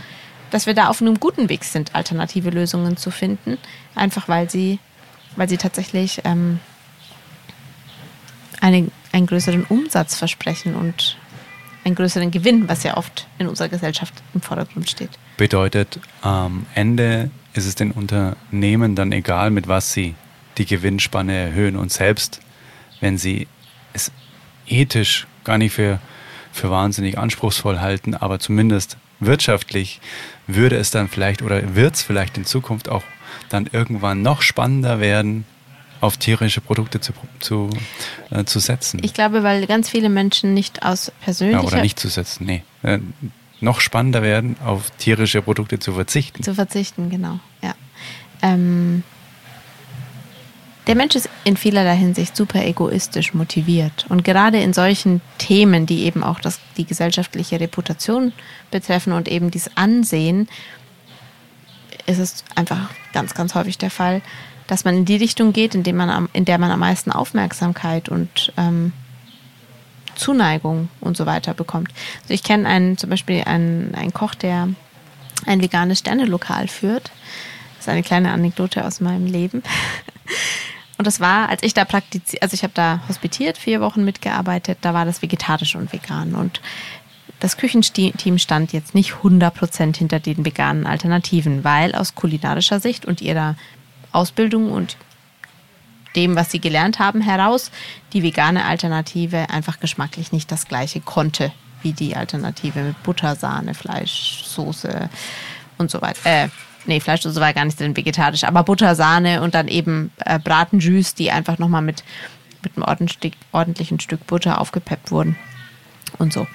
dass wir da auf einem guten Weg sind, alternative Lösungen zu finden. Einfach weil sie, weil sie tatsächlich ähm, eine, einen größeren Umsatz versprechen und einen größeren Gewinn, was ja oft in unserer Gesellschaft im Vordergrund steht. Bedeutet, am Ende ist es den Unternehmen dann egal, mit was sie die Gewinnspanne erhöhen und selbst, wenn sie es ethisch gar nicht für, für wahnsinnig anspruchsvoll halten, aber zumindest wirtschaftlich würde es dann vielleicht oder wird es vielleicht in Zukunft auch dann irgendwann noch spannender werden, auf tierische Produkte zu, zu, äh, zu setzen. Ich glaube, weil ganz viele Menschen nicht aus persönlicher... Ja, oder nicht zu setzen, nee. Äh, noch spannender werden, auf tierische Produkte zu verzichten. Zu verzichten, genau, ja. Ähm, der Mensch ist in vielerlei Hinsicht super egoistisch motiviert. Und gerade in solchen Themen, die eben auch das, die gesellschaftliche Reputation betreffen und eben dieses Ansehen, ist es einfach ganz, ganz häufig der Fall, dass man in die Richtung geht, in, man am, in der man am meisten Aufmerksamkeit und ähm, Zuneigung und so weiter bekommt. Also ich kenne einen, zum Beispiel einen, einen Koch, der ein veganes Sternelokal führt. Das ist eine kleine Anekdote aus meinem Leben. Und das war, als ich da praktiziert, also ich habe da hospitiert, vier Wochen mitgearbeitet, da war das vegetarisch und vegan. Und das Küchenteam stand jetzt nicht 100% hinter den veganen Alternativen, weil aus kulinarischer Sicht und ihrer Ausbildung und dem, was sie gelernt haben, heraus die vegane Alternative einfach geschmacklich nicht das gleiche konnte wie die Alternative mit Butter, Sahne, Fleisch, Soße und so weiter. Äh, nee, Fleischsoße war gar nicht drin vegetarisch, aber Butter, Sahne und dann eben äh, Bratenjus, die einfach nochmal mit, mit einem ordentlich, ordentlichen Stück Butter aufgepeppt wurden und so.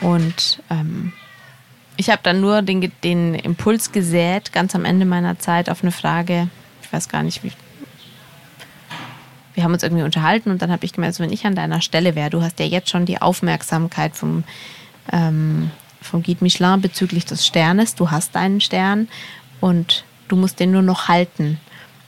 Und ähm, ich habe dann nur den, den Impuls gesät, ganz am Ende meiner Zeit, auf eine Frage, ich weiß gar nicht, wie. Wir haben uns irgendwie unterhalten und dann habe ich also wenn ich an deiner Stelle wäre, du hast ja jetzt schon die Aufmerksamkeit vom, ähm, vom Guide Michelin bezüglich des Sternes, du hast deinen Stern und du musst den nur noch halten.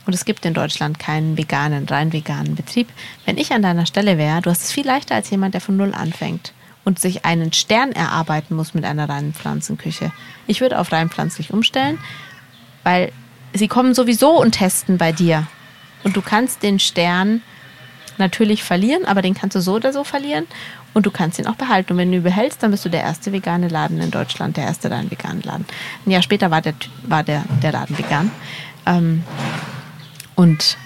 Und es gibt in Deutschland keinen veganen, rein veganen Betrieb. Wenn ich an deiner Stelle wäre, du hast es viel leichter als jemand, der von Null anfängt und sich einen Stern erarbeiten muss mit einer reinen Pflanzenküche. Ich würde auf rein pflanzlich umstellen, weil sie kommen sowieso und testen bei dir. Und du kannst den Stern natürlich verlieren, aber den kannst du so oder so verlieren. Und du kannst ihn auch behalten. Und wenn du ihn behältst, dann bist du der erste vegane Laden in Deutschland, der erste rein vegane Laden. Ein Jahr später war der, war der, der Laden vegan. Ähm, und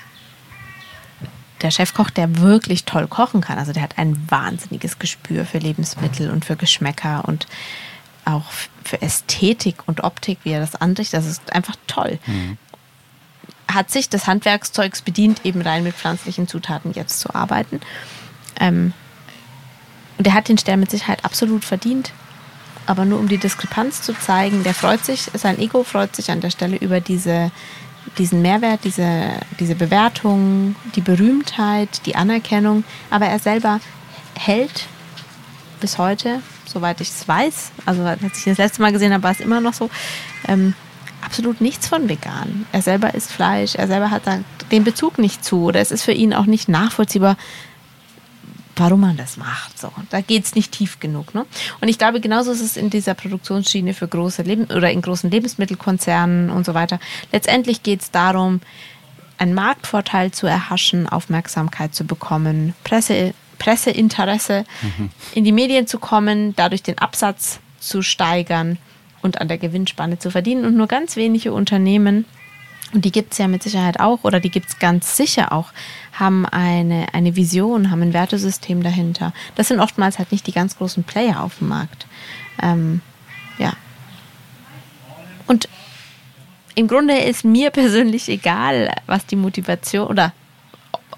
der Chefkoch, der wirklich toll kochen kann, also der hat ein wahnsinniges Gespür für Lebensmittel und für Geschmäcker und auch für Ästhetik und Optik, wie er das anrichtet. Das ist einfach toll. Mhm. Hat sich des Handwerkszeugs bedient, eben rein mit pflanzlichen Zutaten jetzt zu arbeiten. Ähm, und er hat den Stern mit Sicherheit absolut verdient. Aber nur um die Diskrepanz zu zeigen, der freut sich, sein Ego freut sich an der Stelle über diese, diesen Mehrwert, diese, diese Bewertung, die Berühmtheit, die Anerkennung. Aber er selber hält bis heute, soweit ich es weiß, also als ich das letzte Mal gesehen habe, war es immer noch so, ähm, absolut nichts von vegan. Er selber isst Fleisch, er selber hat da den Bezug nicht zu oder es ist für ihn auch nicht nachvollziehbar, warum man das macht. So, da geht es nicht tief genug. Ne? Und ich glaube, genauso ist es in dieser Produktionsschiene für große Leben oder in großen Lebensmittelkonzernen und so weiter. Letztendlich geht es darum, einen Marktvorteil zu erhaschen, Aufmerksamkeit zu bekommen, Presse, Presseinteresse mhm. in die Medien zu kommen, dadurch den Absatz zu steigern und an der Gewinnspanne zu verdienen. Und nur ganz wenige Unternehmen und die gibt es ja mit Sicherheit auch oder die gibt es ganz sicher auch, haben eine, eine Vision, haben ein Wertesystem dahinter. Das sind oftmals halt nicht die ganz großen Player auf dem Markt. Ähm, ja. Und im Grunde ist mir persönlich egal, was die Motivation oder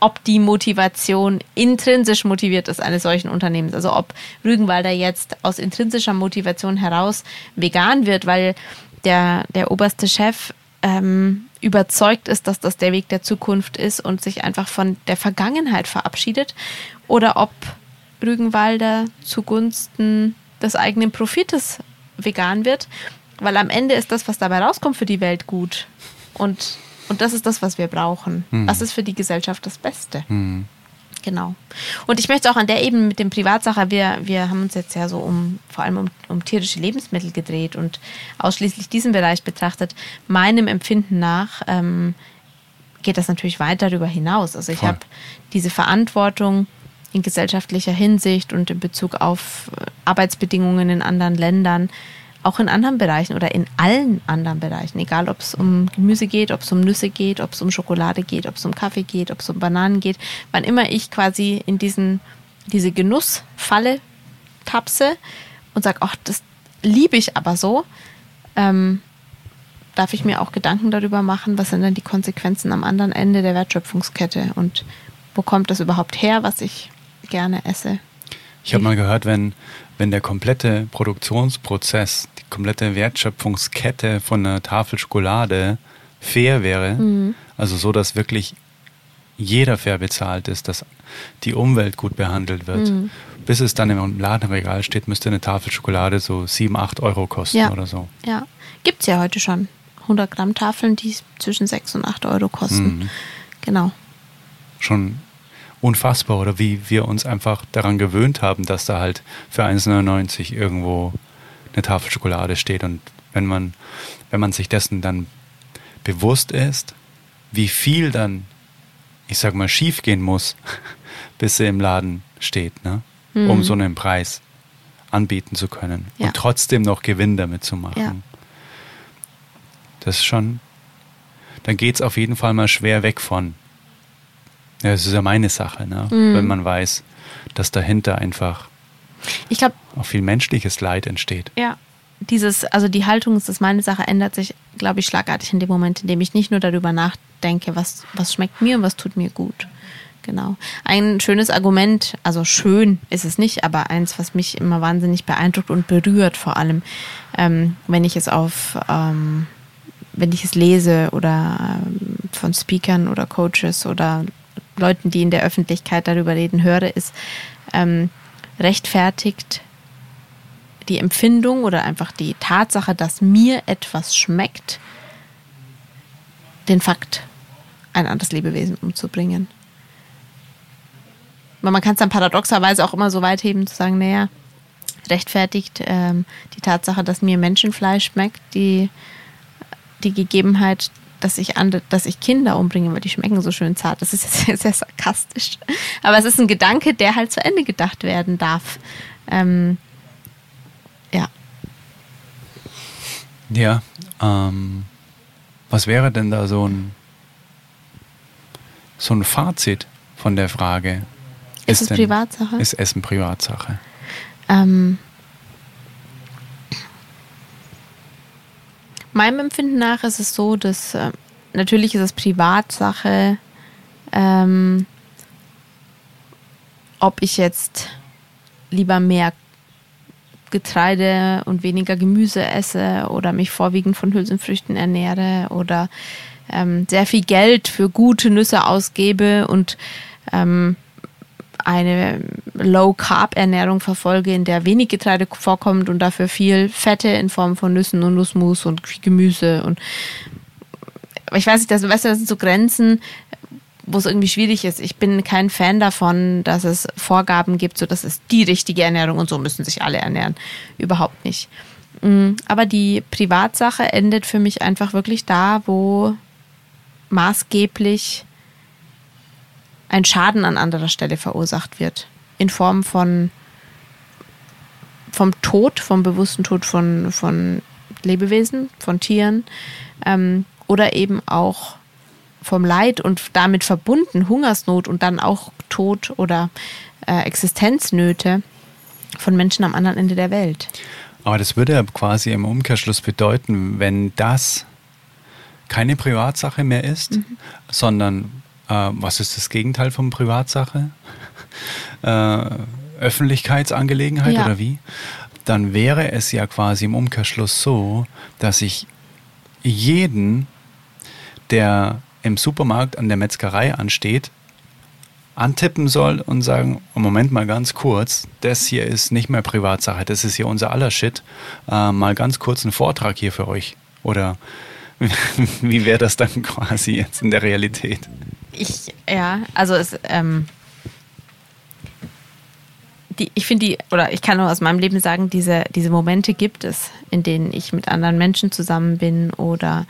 ob die Motivation intrinsisch motiviert ist eines solchen Unternehmens. Also ob Rügenwalder jetzt aus intrinsischer Motivation heraus vegan wird, weil der, der oberste Chef ähm, überzeugt ist, dass das der Weg der Zukunft ist und sich einfach von der Vergangenheit verabschiedet oder ob Rügenwalder zugunsten des eigenen Profites vegan wird, weil am Ende ist das, was dabei rauskommt, für die Welt gut. Und, und das ist das, was wir brauchen. Hm. Was ist für die Gesellschaft das Beste? Hm. Genau. Und ich möchte auch an der Ebene mit dem Privatsache, wir, wir haben uns jetzt ja so um, vor allem um, um tierische Lebensmittel gedreht und ausschließlich diesen Bereich betrachtet. Meinem Empfinden nach ähm, geht das natürlich weit darüber hinaus. Also ich habe diese Verantwortung in gesellschaftlicher Hinsicht und in Bezug auf äh, Arbeitsbedingungen in anderen Ländern, auch in anderen Bereichen oder in allen anderen Bereichen, egal ob es um Gemüse geht, ob es um Nüsse geht, ob es um Schokolade geht, ob es um Kaffee geht, ob es um Bananen geht, wann immer ich quasi in diesen, diese Genussfalle tapse und sage, ach, das liebe ich aber so, ähm, darf ich mir auch Gedanken darüber machen, was sind denn die Konsequenzen am anderen Ende der Wertschöpfungskette und wo kommt das überhaupt her, was ich gerne esse. Ich habe mal gehört, wenn, wenn der komplette Produktionsprozess, komplette Wertschöpfungskette von einer Tafel Schokolade fair wäre, mhm. also so, dass wirklich jeder fair bezahlt ist, dass die Umwelt gut behandelt wird, mhm. bis es dann im Ladenregal steht, müsste eine Tafel Schokolade so 7, 8 Euro kosten ja. oder so. Ja, gibt es ja heute schon. 100 Gramm Tafeln, die zwischen 6 und 8 Euro kosten. Mhm. Genau. Schon unfassbar oder wie wir uns einfach daran gewöhnt haben, dass da halt für 1,99 irgendwo eine Tafel Schokolade steht und wenn man, wenn man sich dessen dann bewusst ist, wie viel dann, ich sag mal, schief gehen muss, bis sie im Laden steht, ne? Mhm. um so einen Preis anbieten zu können ja. und trotzdem noch Gewinn damit zu machen. Ja. Das ist schon, dann geht es auf jeden Fall mal schwer weg von, ja, es ist ja meine Sache, ne? Mhm. wenn man weiß, dass dahinter einfach ich glaub, auch viel menschliches Leid entsteht. Ja, dieses, also die Haltung ist das meine Sache, ändert sich, glaube ich, schlagartig in dem Moment, in dem ich nicht nur darüber nachdenke, was, was schmeckt mir und was tut mir gut. Genau. Ein schönes Argument, also schön ist es nicht, aber eins, was mich immer wahnsinnig beeindruckt und berührt, vor allem, ähm, wenn ich es auf, ähm, wenn ich es lese oder ähm, von Speakern oder Coaches oder Leuten, die in der Öffentlichkeit darüber reden, höre, ist, ähm, rechtfertigt die Empfindung oder einfach die Tatsache, dass mir etwas schmeckt, den Fakt, ein anderes Lebewesen umzubringen. Man kann es dann paradoxerweise auch immer so weit heben, zu sagen, naja, rechtfertigt ähm, die Tatsache, dass mir Menschenfleisch schmeckt, die, die Gegebenheit, dass ich, andere, dass ich Kinder umbringe, weil die schmecken so schön zart. Das ist jetzt sehr, sehr sarkastisch. Aber es ist ein Gedanke, der halt zu Ende gedacht werden darf. Ähm, ja. Ja. Ähm, was wäre denn da so ein, so ein Fazit von der Frage? Ist, ist es Privatsache? Ist Essen Privatsache? Ähm, Meinem Empfinden nach ist es so, dass äh, natürlich ist es Privatsache, ähm, ob ich jetzt lieber mehr Getreide und weniger Gemüse esse oder mich vorwiegend von Hülsenfrüchten ernähre oder ähm, sehr viel Geld für gute Nüsse ausgebe und ähm, eine Low-Carb-Ernährung verfolge, in der wenig Getreide vorkommt und dafür viel Fette in Form von Nüssen und Nussmus und Gemüse und ich weiß nicht, das, weißt du, das sind so Grenzen, wo es irgendwie schwierig ist. Ich bin kein Fan davon, dass es Vorgaben gibt, so das ist die richtige Ernährung und so müssen sich alle ernähren. Überhaupt nicht. Mm, aber die Privatsache endet für mich einfach wirklich da, wo maßgeblich ein Schaden an anderer Stelle verursacht wird. In Form von vom Tod, vom bewussten Tod von, von Lebewesen, von Tieren ähm, oder eben auch vom Leid und damit verbunden Hungersnot und dann auch Tod oder äh, Existenznöte von Menschen am anderen Ende der Welt. Aber das würde ja quasi im Umkehrschluss bedeuten, wenn das keine Privatsache mehr ist, mhm. sondern äh, was ist das Gegenteil von Privatsache? Äh, Öffentlichkeitsangelegenheit ja. oder wie? Dann wäre es ja quasi im Umkehrschluss so, dass ich jeden, der im Supermarkt an der Metzgerei ansteht, antippen soll und sagen, Moment mal ganz kurz, das hier ist nicht mehr Privatsache, das ist hier unser aller Shit. Äh, mal ganz kurz einen Vortrag hier für euch. Oder wie wäre das dann quasi jetzt in der Realität? Ich, ja, also es, ähm, die, ich finde die, oder ich kann nur aus meinem Leben sagen, diese, diese Momente gibt es, in denen ich mit anderen Menschen zusammen bin oder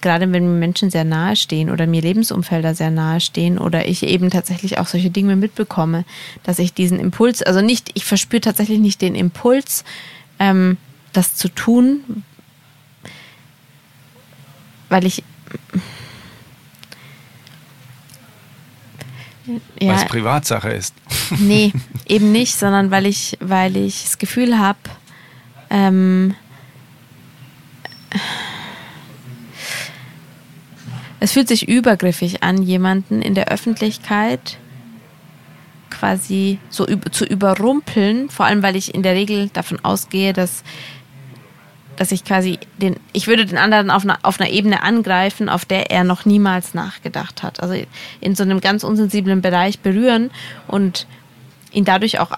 gerade wenn mir Menschen sehr nahe stehen oder mir Lebensumfelder sehr nahe stehen oder ich eben tatsächlich auch solche Dinge mitbekomme, dass ich diesen Impuls, also nicht, ich verspüre tatsächlich nicht den Impuls, ähm, das zu tun, weil ich ja, weil es Privatsache ist. Nee, eben nicht, sondern weil ich, weil ich das Gefühl habe, ähm, es fühlt sich übergriffig an, jemanden in der Öffentlichkeit quasi so zu überrumpeln, vor allem weil ich in der Regel davon ausgehe, dass dass ich quasi den, ich würde den anderen auf einer, auf einer Ebene angreifen, auf der er noch niemals nachgedacht hat. Also in so einem ganz unsensiblen Bereich berühren und ihn dadurch auch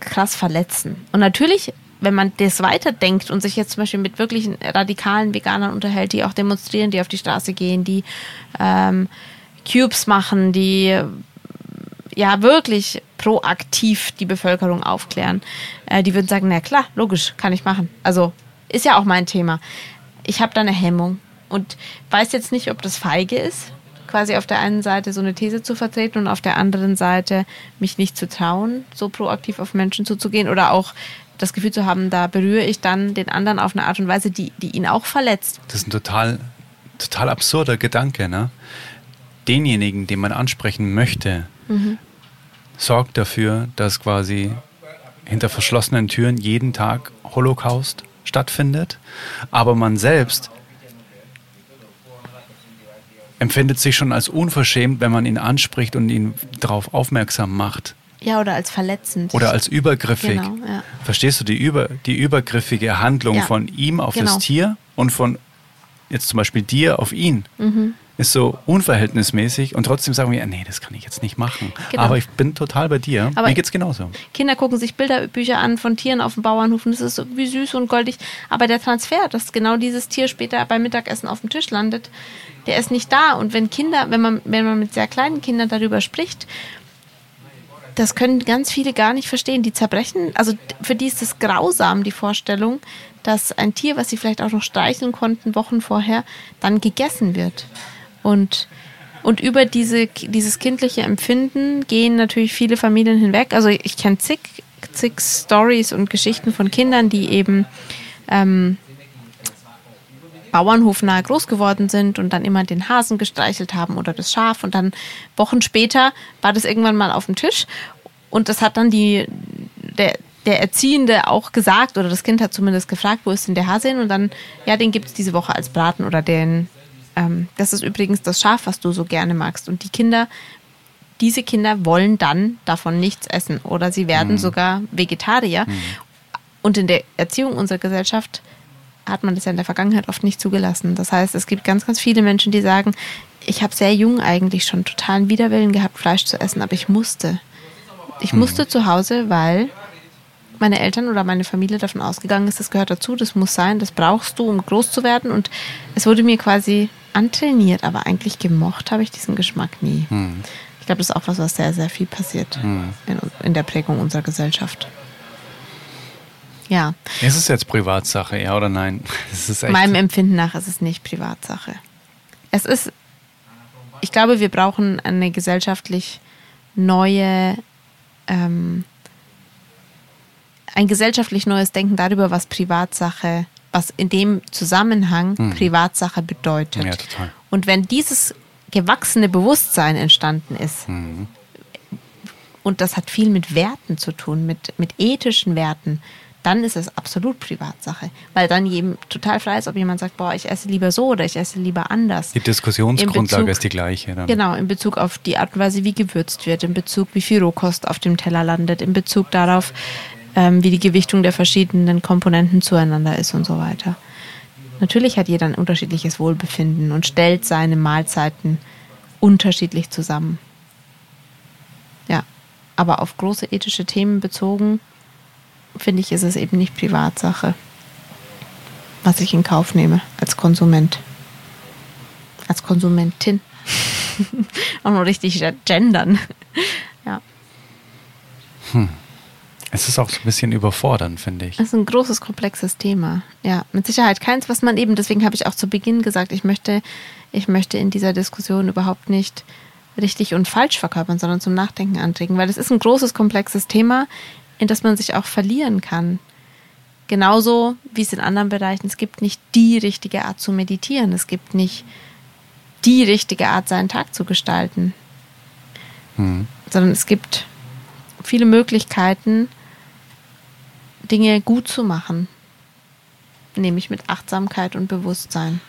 krass verletzen. Und natürlich, wenn man das weiterdenkt und sich jetzt zum Beispiel mit wirklichen radikalen Veganern unterhält, die auch demonstrieren, die auf die Straße gehen, die ähm, Cubes machen, die ja wirklich proaktiv die Bevölkerung aufklären, äh, die würden sagen, na klar, logisch, kann ich machen. Also ist ja auch mein Thema. Ich habe da eine Hemmung und weiß jetzt nicht, ob das feige ist, quasi auf der einen Seite so eine These zu vertreten und auf der anderen Seite mich nicht zu trauen, so proaktiv auf Menschen zuzugehen oder auch das Gefühl zu haben, da berühre ich dann den anderen auf eine Art und Weise, die, die ihn auch verletzt. Das ist ein total, total absurder Gedanke, ne? Denjenigen, den man ansprechen möchte, mhm. sorgt dafür, dass quasi hinter verschlossenen Türen jeden Tag Holocaust stattfindet, aber man selbst empfindet sich schon als unverschämt, wenn man ihn anspricht und ihn darauf aufmerksam macht. Ja, oder als verletzend. Oder als übergriffig. Genau, ja. Verstehst du die, über, die übergriffige Handlung ja, von ihm auf genau. das Tier und von jetzt zum Beispiel dir auf ihn? Mhm ist so unverhältnismäßig und trotzdem sagen wir, nee, das kann ich jetzt nicht machen. Genau. Aber ich bin total bei dir. Aber Mir geht's genauso. Kinder gucken sich Bilderbücher an von Tieren auf dem Bauernhof und das ist irgendwie süß und goldig. Aber der Transfer, dass genau dieses Tier später beim Mittagessen auf dem Tisch landet, der ist nicht da. Und wenn Kinder, wenn man, wenn man mit sehr kleinen Kindern darüber spricht, das können ganz viele gar nicht verstehen. Die zerbrechen, also für die ist es grausam, die Vorstellung, dass ein Tier, was sie vielleicht auch noch streicheln konnten Wochen vorher, dann gegessen wird. Und, und über diese, dieses kindliche Empfinden gehen natürlich viele Familien hinweg. Also ich kenne zig, zig Stories und Geschichten von Kindern, die eben ähm, bauernhofnah groß geworden sind und dann immer den Hasen gestreichelt haben oder das Schaf. Und dann Wochen später war das irgendwann mal auf dem Tisch. Und das hat dann die der der Erziehende auch gesagt oder das Kind hat zumindest gefragt, wo ist denn der Hase hin? Und dann ja, den gibt es diese Woche als Braten oder den ähm, das ist übrigens das Schaf, was du so gerne magst. Und die Kinder, diese Kinder wollen dann davon nichts essen oder sie werden mhm. sogar Vegetarier. Mhm. Und in der Erziehung unserer Gesellschaft hat man das ja in der Vergangenheit oft nicht zugelassen. Das heißt, es gibt ganz, ganz viele Menschen, die sagen, ich habe sehr jung eigentlich schon totalen Widerwillen gehabt, Fleisch zu essen, aber ich musste. Ich mhm. musste zu Hause, weil meine Eltern oder meine Familie davon ausgegangen ist, das gehört dazu, das muss sein, das brauchst du, um groß zu werden. Und es wurde mir quasi antrainiert, aber eigentlich gemocht habe ich diesen Geschmack nie. Hm. Ich glaube, das ist auch was, was sehr, sehr viel passiert hm. in, in, der Prägung unserer Gesellschaft. Ja. Ist es jetzt Privatsache, ja oder nein? Meinem Empfinden nach ist es nicht Privatsache. Es ist, ich glaube, wir brauchen eine gesellschaftlich neue, ähm, ein gesellschaftlich neues Denken darüber, was Privatsache was in dem Zusammenhang mhm. Privatsache bedeutet. Ja, total. Und wenn dieses gewachsene Bewusstsein entstanden ist, mhm. und das hat viel mit Werten zu tun, mit, mit ethischen Werten, dann ist es absolut Privatsache. Weil dann jedem total frei ist, ob jemand sagt, boah, ich esse lieber so oder ich esse lieber anders. Die Diskussionsgrundlage Bezug, ist die gleiche. Dann. Genau, in Bezug auf die Art und Weise, wie gewürzt wird, in Bezug, wie viel Rohkost auf dem Teller landet, in Bezug darauf, ähm, wie die Gewichtung der verschiedenen Komponenten zueinander ist und so weiter. Natürlich hat jeder ein unterschiedliches Wohlbefinden und stellt seine Mahlzeiten unterschiedlich zusammen. Ja, aber auf große ethische Themen bezogen, finde ich, ist es eben nicht Privatsache, was ich in Kauf nehme als Konsument. Als Konsumentin. Auch noch richtig gendern. ja. Hm. Es ist auch so ein bisschen überfordernd, finde ich. Es ist ein großes, komplexes Thema. Ja, mit Sicherheit keins, was man eben, deswegen habe ich auch zu Beginn gesagt, ich möchte, ich möchte in dieser Diskussion überhaupt nicht richtig und falsch verkörpern, sondern zum Nachdenken anregen, weil es ist ein großes, komplexes Thema, in das man sich auch verlieren kann. Genauso wie es in anderen Bereichen, es gibt nicht die richtige Art zu meditieren, es gibt nicht die richtige Art, seinen Tag zu gestalten, mhm. sondern es gibt viele Möglichkeiten, Dinge gut zu machen, nämlich mit Achtsamkeit und Bewusstsein.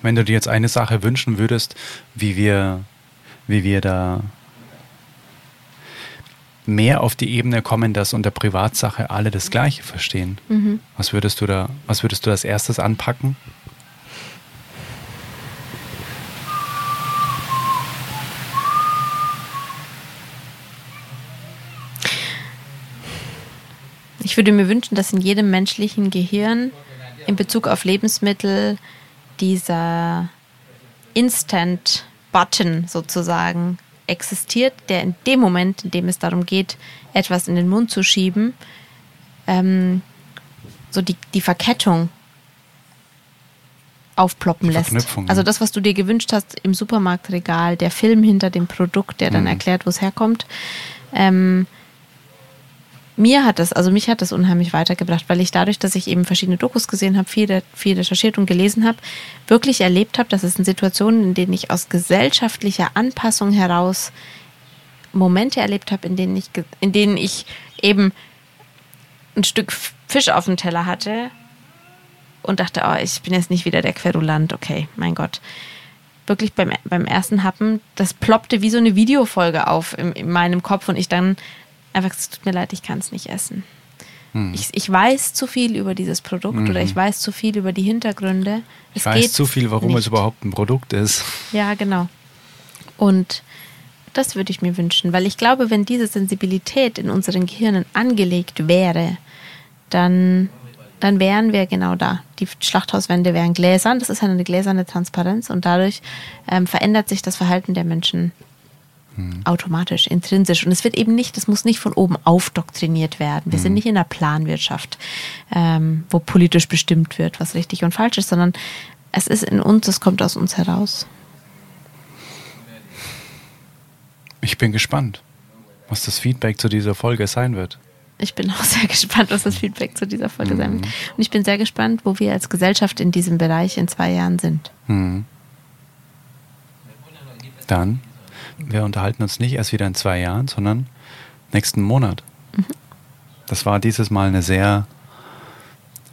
Wenn du dir jetzt eine Sache wünschen würdest, wie wir, wie wir da mehr auf die Ebene kommen, dass unter Privatsache alle das Gleiche verstehen. Mhm. Was würdest du da, was würdest du als erstes anpacken? Ich würde mir wünschen, dass in jedem menschlichen Gehirn in Bezug auf Lebensmittel dieser Instant-Button sozusagen existiert, der in dem Moment, in dem es darum geht, etwas in den Mund zu schieben, ähm, so die, die Verkettung aufploppen lässt. Also das, was du dir gewünscht hast im Supermarktregal, der Film hinter dem Produkt, der dann mhm. erklärt, wo es herkommt, ähm, mir hat das, also mich hat das unheimlich weitergebracht, weil ich dadurch, dass ich eben verschiedene Dokus gesehen habe, viel, viel recherchiert und gelesen habe, wirklich erlebt habe, dass es in Situationen, in denen ich aus gesellschaftlicher Anpassung heraus Momente erlebt habe, in denen ich, in denen ich eben ein Stück Fisch auf dem Teller hatte und dachte, oh, ich bin jetzt nicht wieder der Querulant, okay, mein Gott. Wirklich beim, beim ersten Happen, das ploppte wie so eine Videofolge auf in, in meinem Kopf und ich dann einfach, es tut mir leid, ich kann es nicht essen. Hm. Ich, ich, weiß zu viel über dieses Produkt mhm. oder ich weiß zu viel über die Hintergründe. Es ich weiß zu viel, warum nicht. es überhaupt ein Produkt ist. Ja, genau. Und das würde ich mir wünschen, weil ich glaube, wenn diese Sensibilität in unseren Gehirnen angelegt wäre, dann, dann wären wir genau da. Die Schlachthauswände wären gläsern, das ist eine gläserne Transparenz und dadurch ähm, verändert sich das Verhalten der Menschen Mhm. Automatisch, intrinsisch. Und es wird eben nicht, das muss nicht von oben aufdoktriniert werden. Wir mhm. sind nicht in der Planwirtschaft, ähm, wo politisch bestimmt wird, was richtig und falsch ist, sondern es ist in uns, es kommt aus uns heraus. Ich bin gespannt, was das Feedback zu dieser Folge sein wird. Ich bin auch sehr gespannt, was das Feedback zu dieser Folge mhm. sein wird. Und ich bin sehr gespannt, wo wir als Gesellschaft in diesem Bereich in zwei Jahren sind. Mhm. Dann wir unterhalten uns nicht erst wieder in zwei Jahren, sondern nächsten Monat. Mhm. Das war dieses Mal eine sehr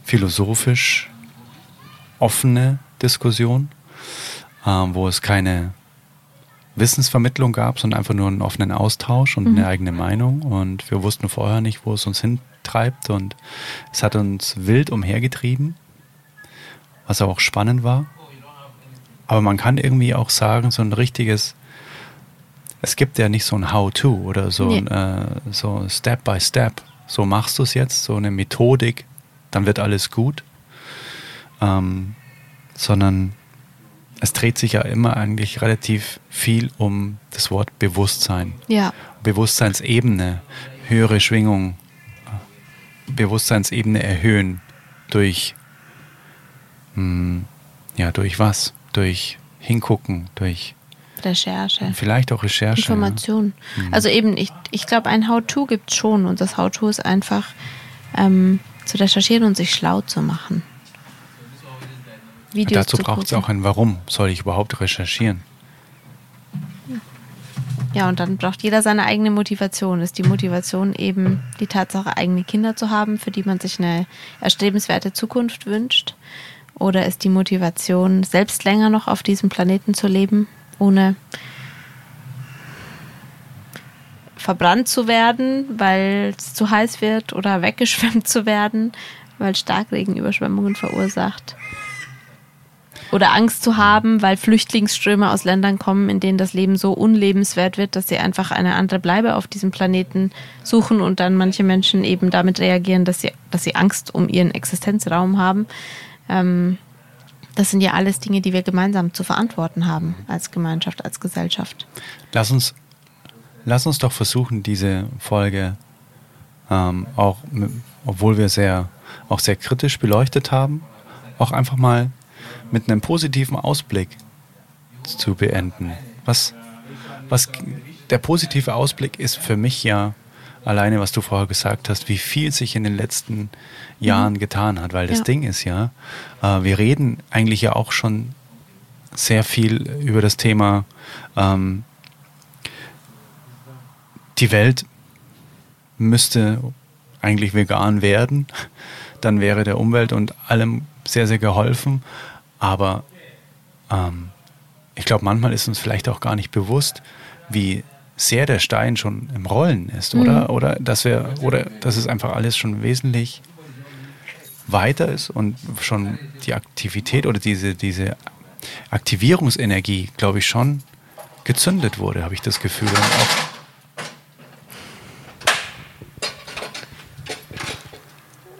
philosophisch offene Diskussion, äh, wo es keine Wissensvermittlung gab, sondern einfach nur einen offenen Austausch und mhm. eine eigene Meinung. Und wir wussten vorher nicht, wo es uns hintreibt. Und es hat uns wild umhergetrieben, was auch spannend war. Aber man kann irgendwie auch sagen, so ein richtiges es gibt ja nicht so ein How-to oder so nee. ein äh, so Step by Step. So machst du es jetzt, so eine Methodik, dann wird alles gut. Ähm, sondern es dreht sich ja immer eigentlich relativ viel um das Wort Bewusstsein. Ja. Bewusstseinsebene, höhere Schwingung, Bewusstseinsebene erhöhen durch, mh, hm, ja, durch was? Durch Hingucken, durch Recherche. Vielleicht auch Recherche. Information. Ja. Mhm. Also eben, ich, ich glaube, ein How-To gibt es schon und das How-To ist einfach ähm, zu recherchieren und sich schlau zu machen. Videos dazu braucht es auch ein Warum. Soll ich überhaupt recherchieren? Ja, und dann braucht jeder seine eigene Motivation. Ist die Motivation eben die Tatsache, eigene Kinder zu haben, für die man sich eine erstrebenswerte Zukunft wünscht? Oder ist die Motivation, selbst länger noch auf diesem Planeten zu leben ohne verbrannt zu werden, weil es zu heiß wird oder weggeschwemmt zu werden, weil Starkregen Überschwemmungen verursacht. Oder Angst zu haben, weil Flüchtlingsströme aus Ländern kommen, in denen das Leben so unlebenswert wird, dass sie einfach eine andere Bleibe auf diesem Planeten suchen und dann manche Menschen eben damit reagieren, dass sie, dass sie Angst um ihren Existenzraum haben. Ähm, das sind ja alles Dinge, die wir gemeinsam zu verantworten haben als Gemeinschaft, als Gesellschaft. Lass uns lass uns doch versuchen, diese Folge ähm, auch, obwohl wir sehr, auch sehr kritisch beleuchtet haben, auch einfach mal mit einem positiven Ausblick zu beenden. Was, was der positive Ausblick ist für mich ja alleine, was du vorher gesagt hast, wie viel sich in den letzten Jahren mhm. getan hat. Weil das ja. Ding ist ja, äh, wir reden eigentlich ja auch schon sehr viel über das Thema, ähm, die Welt müsste eigentlich vegan werden. Dann wäre der Umwelt und allem sehr, sehr geholfen. Aber ähm, ich glaube, manchmal ist uns vielleicht auch gar nicht bewusst, wie sehr der Stein schon im Rollen ist, oder? Mhm. Oder dass wir, oder dass es einfach alles schon wesentlich weiter ist und schon die Aktivität oder diese, diese Aktivierungsenergie, glaube ich, schon gezündet wurde, habe ich das Gefühl.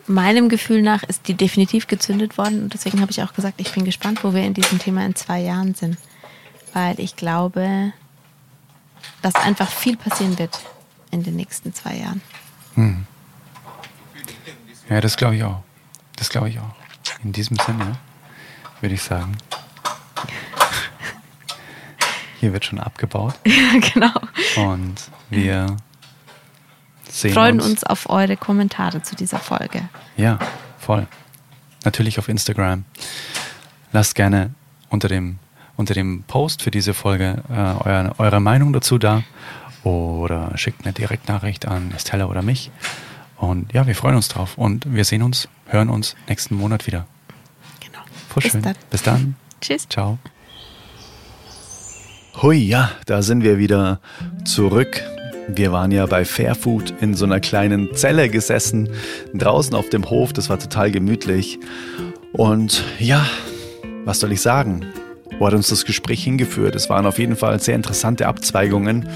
Meinem Gefühl nach ist die definitiv gezündet worden und deswegen habe ich auch gesagt, ich bin gespannt, wo wir in diesem Thema in zwei Jahren sind. Weil ich glaube, dass einfach viel passieren wird in den nächsten zwei Jahren. Hm. Ja, das glaube ich auch. Das glaube ich auch. In diesem Sinne würde ich sagen, hier wird schon abgebaut. Ja, genau. Und wir sehen freuen uns. uns auf eure Kommentare zu dieser Folge. Ja, voll. Natürlich auf Instagram. Lasst gerne unter dem, unter dem Post für diese Folge äh, eure, eure Meinung dazu da oder schickt eine Direktnachricht an Estella oder mich. Und ja, wir freuen uns drauf und wir sehen uns, hören uns nächsten Monat wieder. Genau. Voll Bis. Dann. Bis dann. Tschüss. Ciao. Hui, ja, da sind wir wieder zurück wir waren ja bei Fairfood in so einer kleinen Zelle gesessen, draußen auf dem Hof. Das war total gemütlich. Und ja, was soll ich sagen? Wo hat uns das Gespräch hingeführt? Es waren auf jeden Fall sehr interessante Abzweigungen.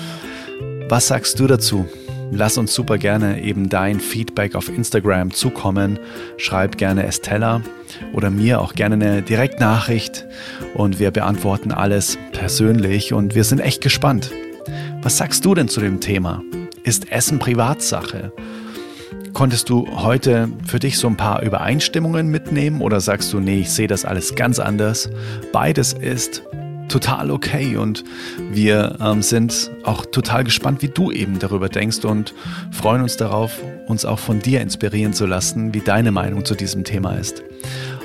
Was sagst du dazu? Lass uns super gerne eben dein Feedback auf Instagram zukommen. Schreib gerne Estella oder mir auch gerne eine Direktnachricht und wir beantworten alles persönlich und wir sind echt gespannt. Was sagst du denn zu dem Thema? Ist Essen Privatsache? Konntest du heute für dich so ein paar Übereinstimmungen mitnehmen oder sagst du, nee, ich sehe das alles ganz anders? Beides ist total okay und wir ähm, sind auch total gespannt, wie du eben darüber denkst und freuen uns darauf, uns auch von dir inspirieren zu lassen, wie deine Meinung zu diesem Thema ist.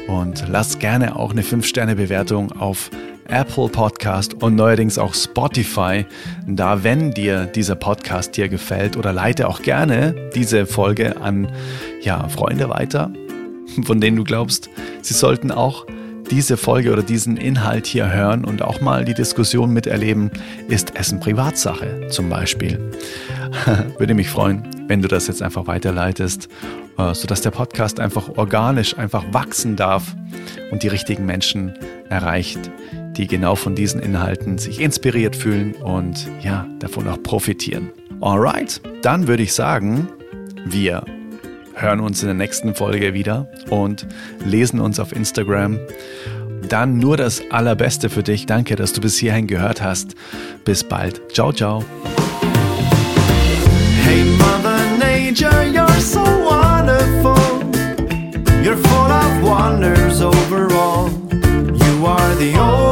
Und lass gerne auch eine 5-Sterne-Bewertung auf Apple Podcast und neuerdings auch Spotify. Da, wenn dir dieser Podcast dir gefällt oder leite auch gerne diese Folge an ja, Freunde weiter, von denen du glaubst, sie sollten auch diese Folge oder diesen Inhalt hier hören und auch mal die Diskussion miterleben, ist Essen Privatsache zum Beispiel. Würde mich freuen, wenn du das jetzt einfach weiterleitest, äh, sodass der Podcast einfach organisch einfach wachsen darf und die richtigen Menschen erreicht, die genau von diesen Inhalten sich inspiriert fühlen und ja, davon auch profitieren. Alright, dann würde ich sagen, wir hören uns in der nächsten Folge wieder und lesen uns auf Instagram. Dann nur das Allerbeste für dich. Danke, dass du bis hierhin gehört hast. Bis bald. Ciao, ciao. Hey Mother Nature, you're so wonderful. You're full of wonders overall. You are the only